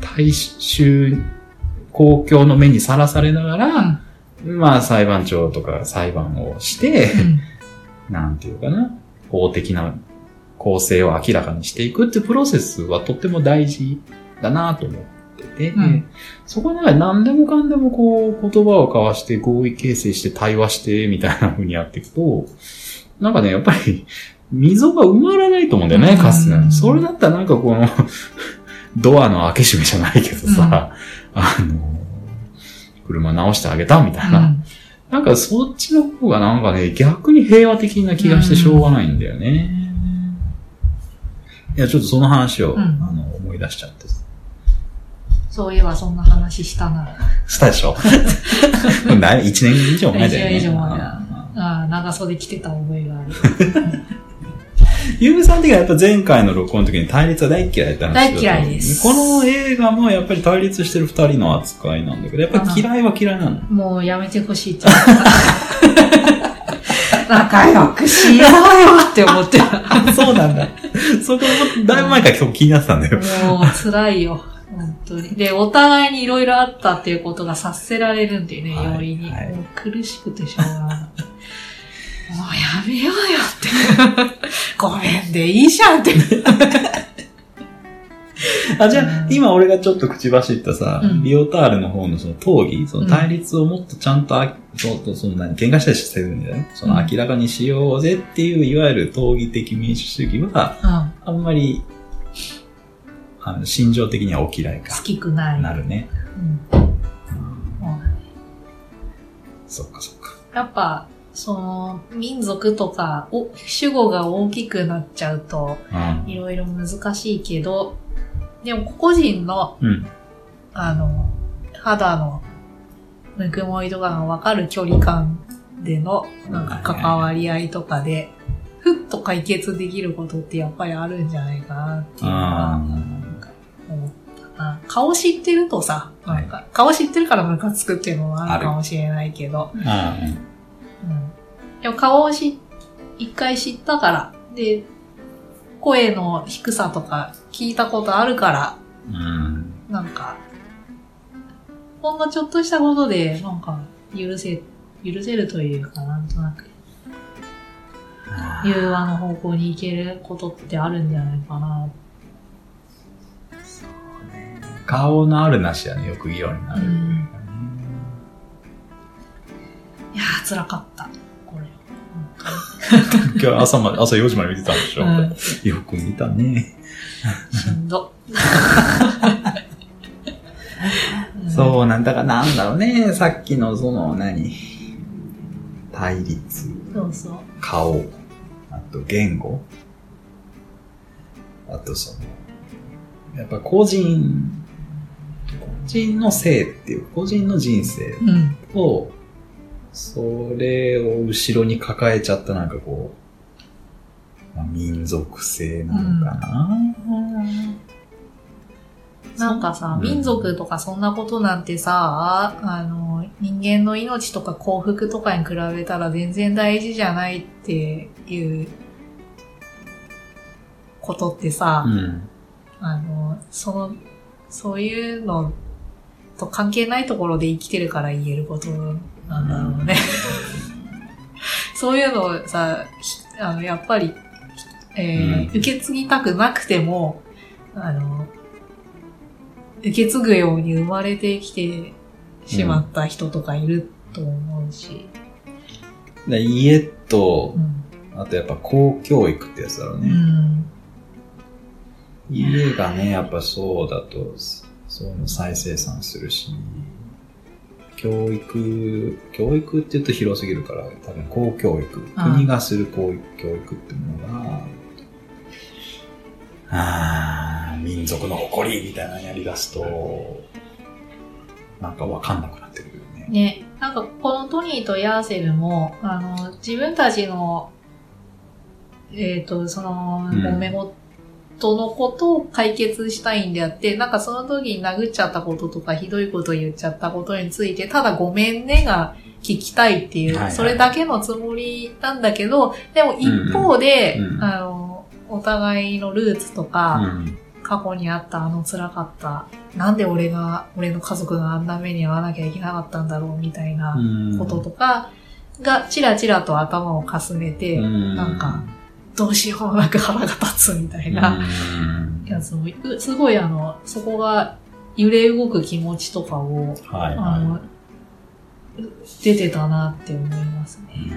大衆、公共の目にさらされながら、まあ裁判長とか裁判をして、なんていうかな、法的な構成を明らかにしていくっていうプロセスはとっても大事だなと思ってて、うん。そこの中で何でもかんでもこう言葉を交わして合意形成して対話してみたいな風にやっていくと、なんかね、やっぱり 溝が埋まらないと思うんだよね、うんかつ。それだったらなんかこの、ドアの開け閉めじゃないけどさ、あの、車直してあげたみたいな。なんかそっちの方がなんかね、逆に平和的な気がしてしょうがないんだよね。いや、ちょっとその話を、うんあの思い出しちゃって。そういえばそんな話したな。したでしょ？な ?1 年以上前だよね。一年以上前だうんああ、長袖着てた覚えがある。ゆうべさん的にはやっぱ前回の録音の時に対立は大嫌いって話だった大嫌いですこの映画もやっぱり対立してる二人の扱いなんだけど、やっぱり嫌いは嫌いなの？もうやめてほしいって。仲良くしようよって思ってた。あ、そうなんだ。そこもだいぶ前から気になってたんだよ。もう辛いよ。本当に。で、お互いにいろいろあったっていうことが察せられるんでね、はい容易に。はいもう苦しくてしょうがない。もうやめようよって。ごめんでいいじゃんって。あ、じゃあ、うん今俺がちょっと口走ったさ、うんリオタールの方のその討議、その対立をもっとちゃんとあ、そうそんなに喧嘩したりしてるんだよね。そのうん明らかにしようぜっていう、いわゆる討議的民主主義は、うん。あんまり、あの、心情的にはお嫌いか好。きくない。なるね。うんうんうんそっかそっか。やっぱ、その、民族とか、お主語が大きくなっちゃうと、うん。いろいろ難しいけど、でも個々人の、うん。あの、肌のぬくもりとかがわかる距離感での、なんか関わり合いとかで、ふっと解決できることってやっぱりあるんじゃないかなっていうのは、あ思ったな。顔知ってるとさ、なんか、顔知ってるからムカつくっていうのはあるかもしれないけど。でも顔をし、一回知ったから、で、声の低さとか聞いたことあるから、うん。なんか、ほんのちょっとしたことで、なんか、許せ、許せるというか、なんとなく。あ融和の方向に行けることってあるんじゃないかな。顔のあるなしはね、よく議論になる。うんいやー、辛かった。今日朝まで、朝4時まで見てたんでしょ、うんよく見たね。しんど。そうなんだからなんだろうね。さっきのその何？対立、そうそう。顔、あと言語、あとその、やっぱ個人、個人の性っていう、個人の人生うん。と、それを後ろに抱えちゃったなんかこう、まあ、民族性なのかな、なんかさ、うん。民族とかそんなことなんてさ、あの、人間の命とか幸福とかに比べたら全然大事じゃないっていうことってさ、うん。あの、その、そういうのと関係ないところで生きてるから言えることなんだろうね。そういうのをさ、ひあの、やっぱり、えーうん受け継ぎたくなくても、あの、受け継ぐように生まれてきてしまった人とかいると思うし。で家とう、ん。あとやっぱ公教育ってやつだろううね。ん。家がね、やっぱそうだと、そういうの再生産するし、教育、教育って言うと広すぎるから、多分公教育、ああ国がする公教育ってものが、あー民族の誇りみたいなのやり出すと、なんかわかんなくなってくるよね。ね、なんかこのトニーとヤーセルも、あの、自分たちの、えっ、と、その、うん。揉め事のことを解決したいんであって、なんかその時に殴っちゃったこととか、ひどいこと言っちゃったことについて、ただごめんねが聞きたいっていう、はいはい。それだけのつもりなんだけど、でも一方で、うんうんあの、お互いのルーツとか、うん。過去にあったあの辛かった、なんで俺が、俺の家族があんな目に遭わなきゃいけなかったんだろうみたいなこととかがチラチラと頭をかすめて、なんか、どうしようもなく腹が立つみたいな。うん。やすごいあの、そこが揺れ動く気持ちとかを、はいあはの、出てたなって思いますい。ね。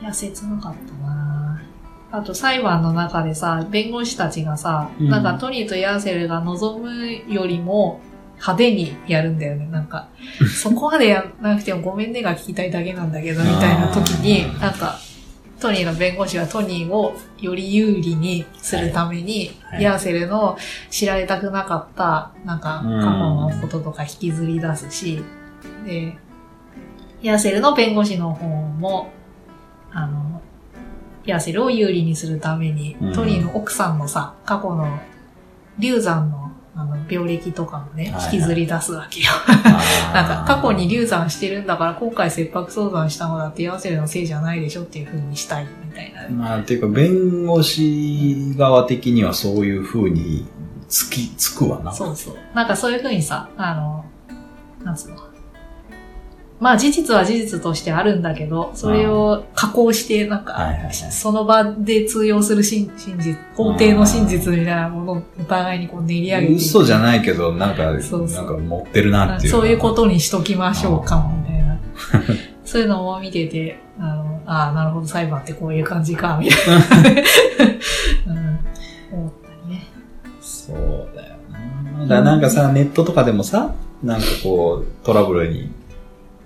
いや、切なかったな。あと裁判の中でさ、弁護士たちがさ、うん。なんかトニーとヤーセルが望むよりも派手にやるんだよね。なんか、そこまでやらなくてもごめんねが聞きたいだけなんだけど、みたいな時になんか、トニーの弁護士はトニーをより有利にするために、はい。ヤーセルの知られたくなかった、なんか、過去のこととか引きずり出すし、で、ヤーセルの弁護士の方も、あの、ヤーセルを有利にするために、うん。トニーの奥さんのさ、過去の流産のあの病歴とかもね、はいはい引きずり出すわけよ。ななんか過去に流産してるんだから今回切迫早産したのだってヤーセルのせいじゃないでしょっていう風にしたいみたいな。まあ、っていうか、弁護士側的にはそういう風につき、つくわな。そうそう。なんかそういう風にさ、あの、なんつうの？まあ事実は事実としてあるんだけど、それを加工して、なんか、その場で通用する真真実、法廷の真実みたいなものをお互いにこう練り上げて。嘘じゃないけど、なんか、そうそうなんか持ってるなっていう。そういうことにしときましょうか、みたいな。そういうのを見てて、あの、ああ、なるほど、裁判ってこういう感じか、みたいな。うん、思ったりね。そうだよな。だなんかさ、ネットとかでもさ、なんかこう、トラブルに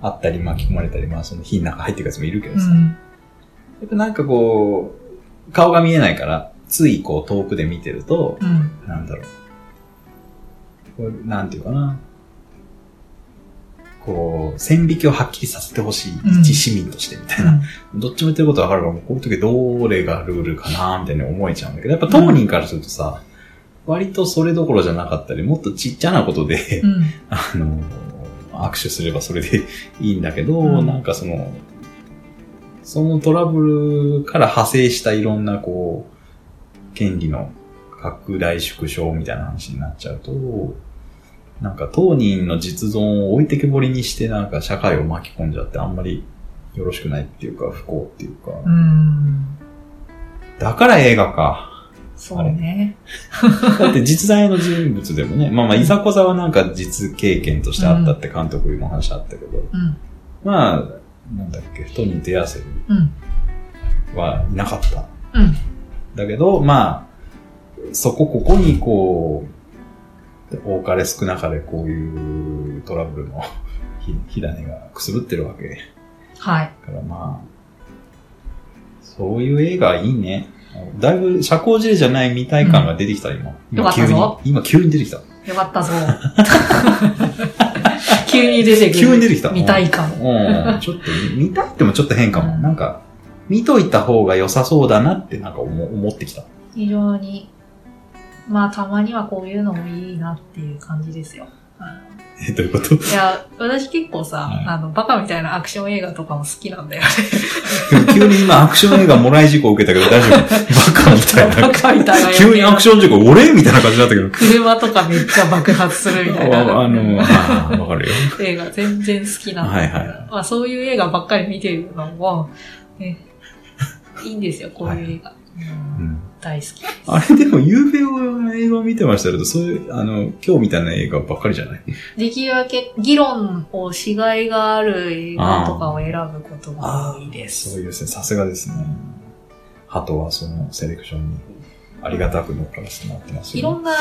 あったり巻き込まれたり、まあその火の中入ってるやつもいるけどさ、やうん。っぱなんかこう、顔が見えないから、ついこう遠くで見てると、うん。なんだろう。こうなんていうかな。こう、線引きをはっきりさせてほしい。うん一市民としてみたいな。どっちも言ってることわかるから、もうこういう時どれがルールかなみたいに思えちゃうんだけど、やっぱ当人からするとさ、割とそれどころじゃなかったり、もっとちっちゃなことで、うん。あの、握手すればそれでいいんだけど、うんなんかその、そのトラブルから派生したいろんなこう、権利の拡大縮小みたいな話になっちゃうと、なんか当人の実存を置いてけぼりにしてなんか社会を巻き込んじゃってあんまりよろしくないっていうか、不幸っていうか。うん。だから映画か。そうね。だって実在の人物でもね、まあまあ、いざこざはなんか実経験としてあったって監督の話あったけど、うん。まあ、なんだっけ、トニーとヤーセルうん。はいなかった。うん。だけど、まあ、そこここにこう、多かれ少なかれこういうトラブルの 火火種がくすぶってるわけ。はい。だからまあ、そういう映画いいね。だいぶ社交辞令じゃない見たい感が出てきた、今。よ今かったぞ急に。今急に出てきた。よかったぞ。急に出てくる。急に出てきた。見たいかも。うん。ちょっと見たいってもちょっと変かも。うんなんか、見といた方が良さそうだなってなんか思思ってきた。非常に、まあたまにはこういうのもいいなっていう感じですよ。あ え、どういうこと？のいや、私結構さ、はいあの、バカみたいなアクション映画とかも好きなんだよね。急に今アクション映画もらい事故受けたけど大丈夫？バカみたいな。バカみたいな。急にアクション事故、俺みたいな感じだったけど。車とかめっちゃ爆発するみたいあなあの、ああわかるよ。映画全然好きなんだはいはいまあそういう映画ばっかり見てるのも、ね、いいんですよ、こういう映画。うんうん大好き。あれでも、有名な映画を見てましたけど、そういう、あの、今日みたいな映画ばっかりじゃない？できるだけ議論をしがいがある映画とかを選ぶことが多いです。そういうですね、さすがですね。鳩はそのセレクションにありがたく乗っからせてもらってますよいろんな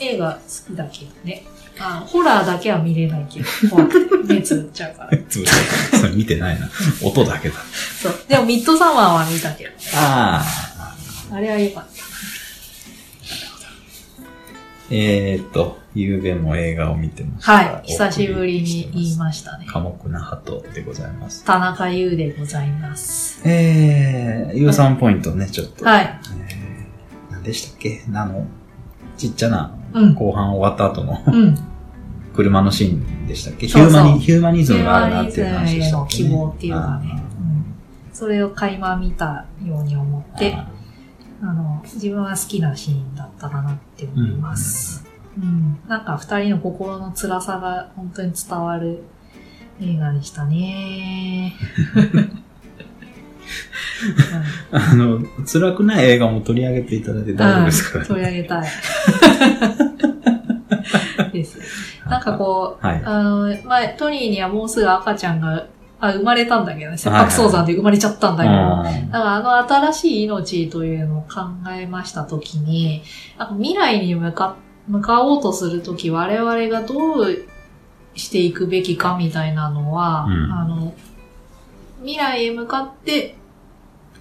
映画好きだけどね。あホラーだけは見れないけど、怖くて目つぶっちゃうから。つぶされたそれ見てないな。音だけだ。そう。でもミッドサマーは見たけど、ああ。あれは良かった。えーっと、ゆうべも映画を見てました。はい。久しぶりに言いす。ましたね。寡黙な鳩でございます。田中優でございます。えー、ゆうさんポイントね、ちょっと。はい。えー、何でしたっけ？あの、ちっちゃなうん。後半終わった後のうん。車のシーンでしたっけ？ヒューマニヒューマニズムがあるなっていう話でしたっけ、希望っていうかね。うんそれを垣間見たように思って、ああの、自分は好きなシーンだったかなって思います。うん。なんか二人の心の辛さが本当に伝わる映画でしたね。あの、辛くない映画も取り上げていただいて大丈夫ですか、うん取り上げたい。です。なんかこう、はいあの、前、トニーにはもうすぐ赤ちゃんが、あ、生まれたんだけどね、切迫早産で生まれちゃったんだけど、うん。だからあの新しい命というのを考えましたときに、未来に向か、向かおうとするとき我々がどうしていくべきかみたいなのは、うん。あの、未来へ向かって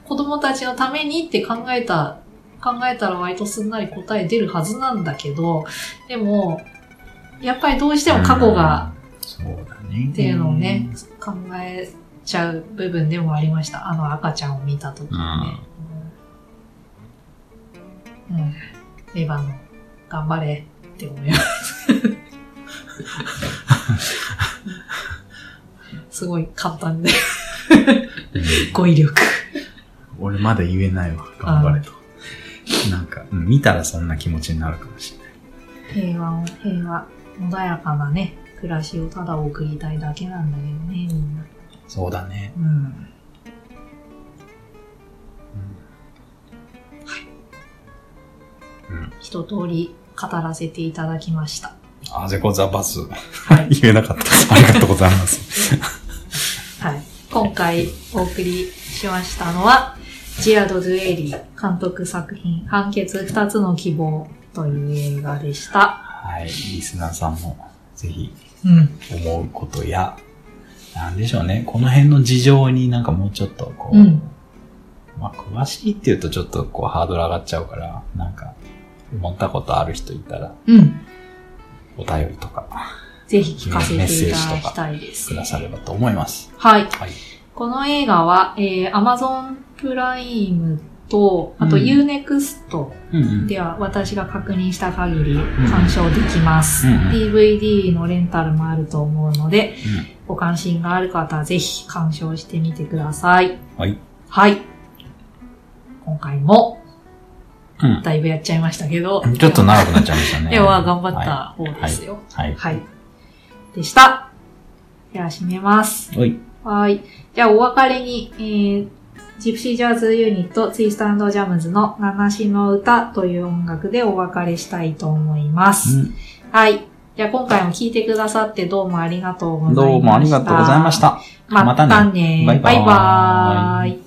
子供たちのためにって考えた、考えたら割とすんなり答え出るはずなんだけど、でも、やっぱりどうしても過去がそうだね。っていうのをね、考えちゃう部分でもありました。あの赤ちゃんを見たときにね。うん。うん。レバノン、頑張れって思います。すごい簡単で、うん語彙力。俺まだ言えないわ。頑張れと。なんか、うん見たらそんな気持ちになるかもしれない。平和を、平和、穏やかなね、暮らしをただ送りたいだけなんだけどね、みんな。そうだね。うん。うん。一通り語らせていただきました。あぜこざバス。はい。言えなかった。ありがとうございます。はい。今回お送りしましたのは、ジアード・ドゥエイリー監督作品、判決二つの希望という映画でした。はい。リスナーさんも、ぜひ、うん。思うことや、なんでしょうね。この辺の事情になんかもうちょっと、こう、うん。まあ、詳しいって言うとちょっとこうハードル上がっちゃうから、なんか、思ったことある人いたら、うん。お便りとかぜひ聞かせていただきたいですく。ださればと思います。はい。はい。この映画は、えー、Amazon プライムと、あとうん Unext。では私が確認した限り鑑賞できます。DVD のレンタルもあると思うので、うんご関心がある方はぜひ鑑賞してみてください。はい。はい。今回もうん。だいぶやっちゃいましたけど。ちょっと長くなっちゃいましたね。では頑張った方ですよ。はい。はい。でした。では締めます。はい。おはい。じゃあお別れに、えー、ジプシージャズユニットツイストジャムズの七しの歌という音楽でお別れしたいと思います。うんはい。じゃあ今回も聞いてくださってどうもありがとうございました。どうもありがとうございまし。た。ままたたねね。バイバーイバイバーイ「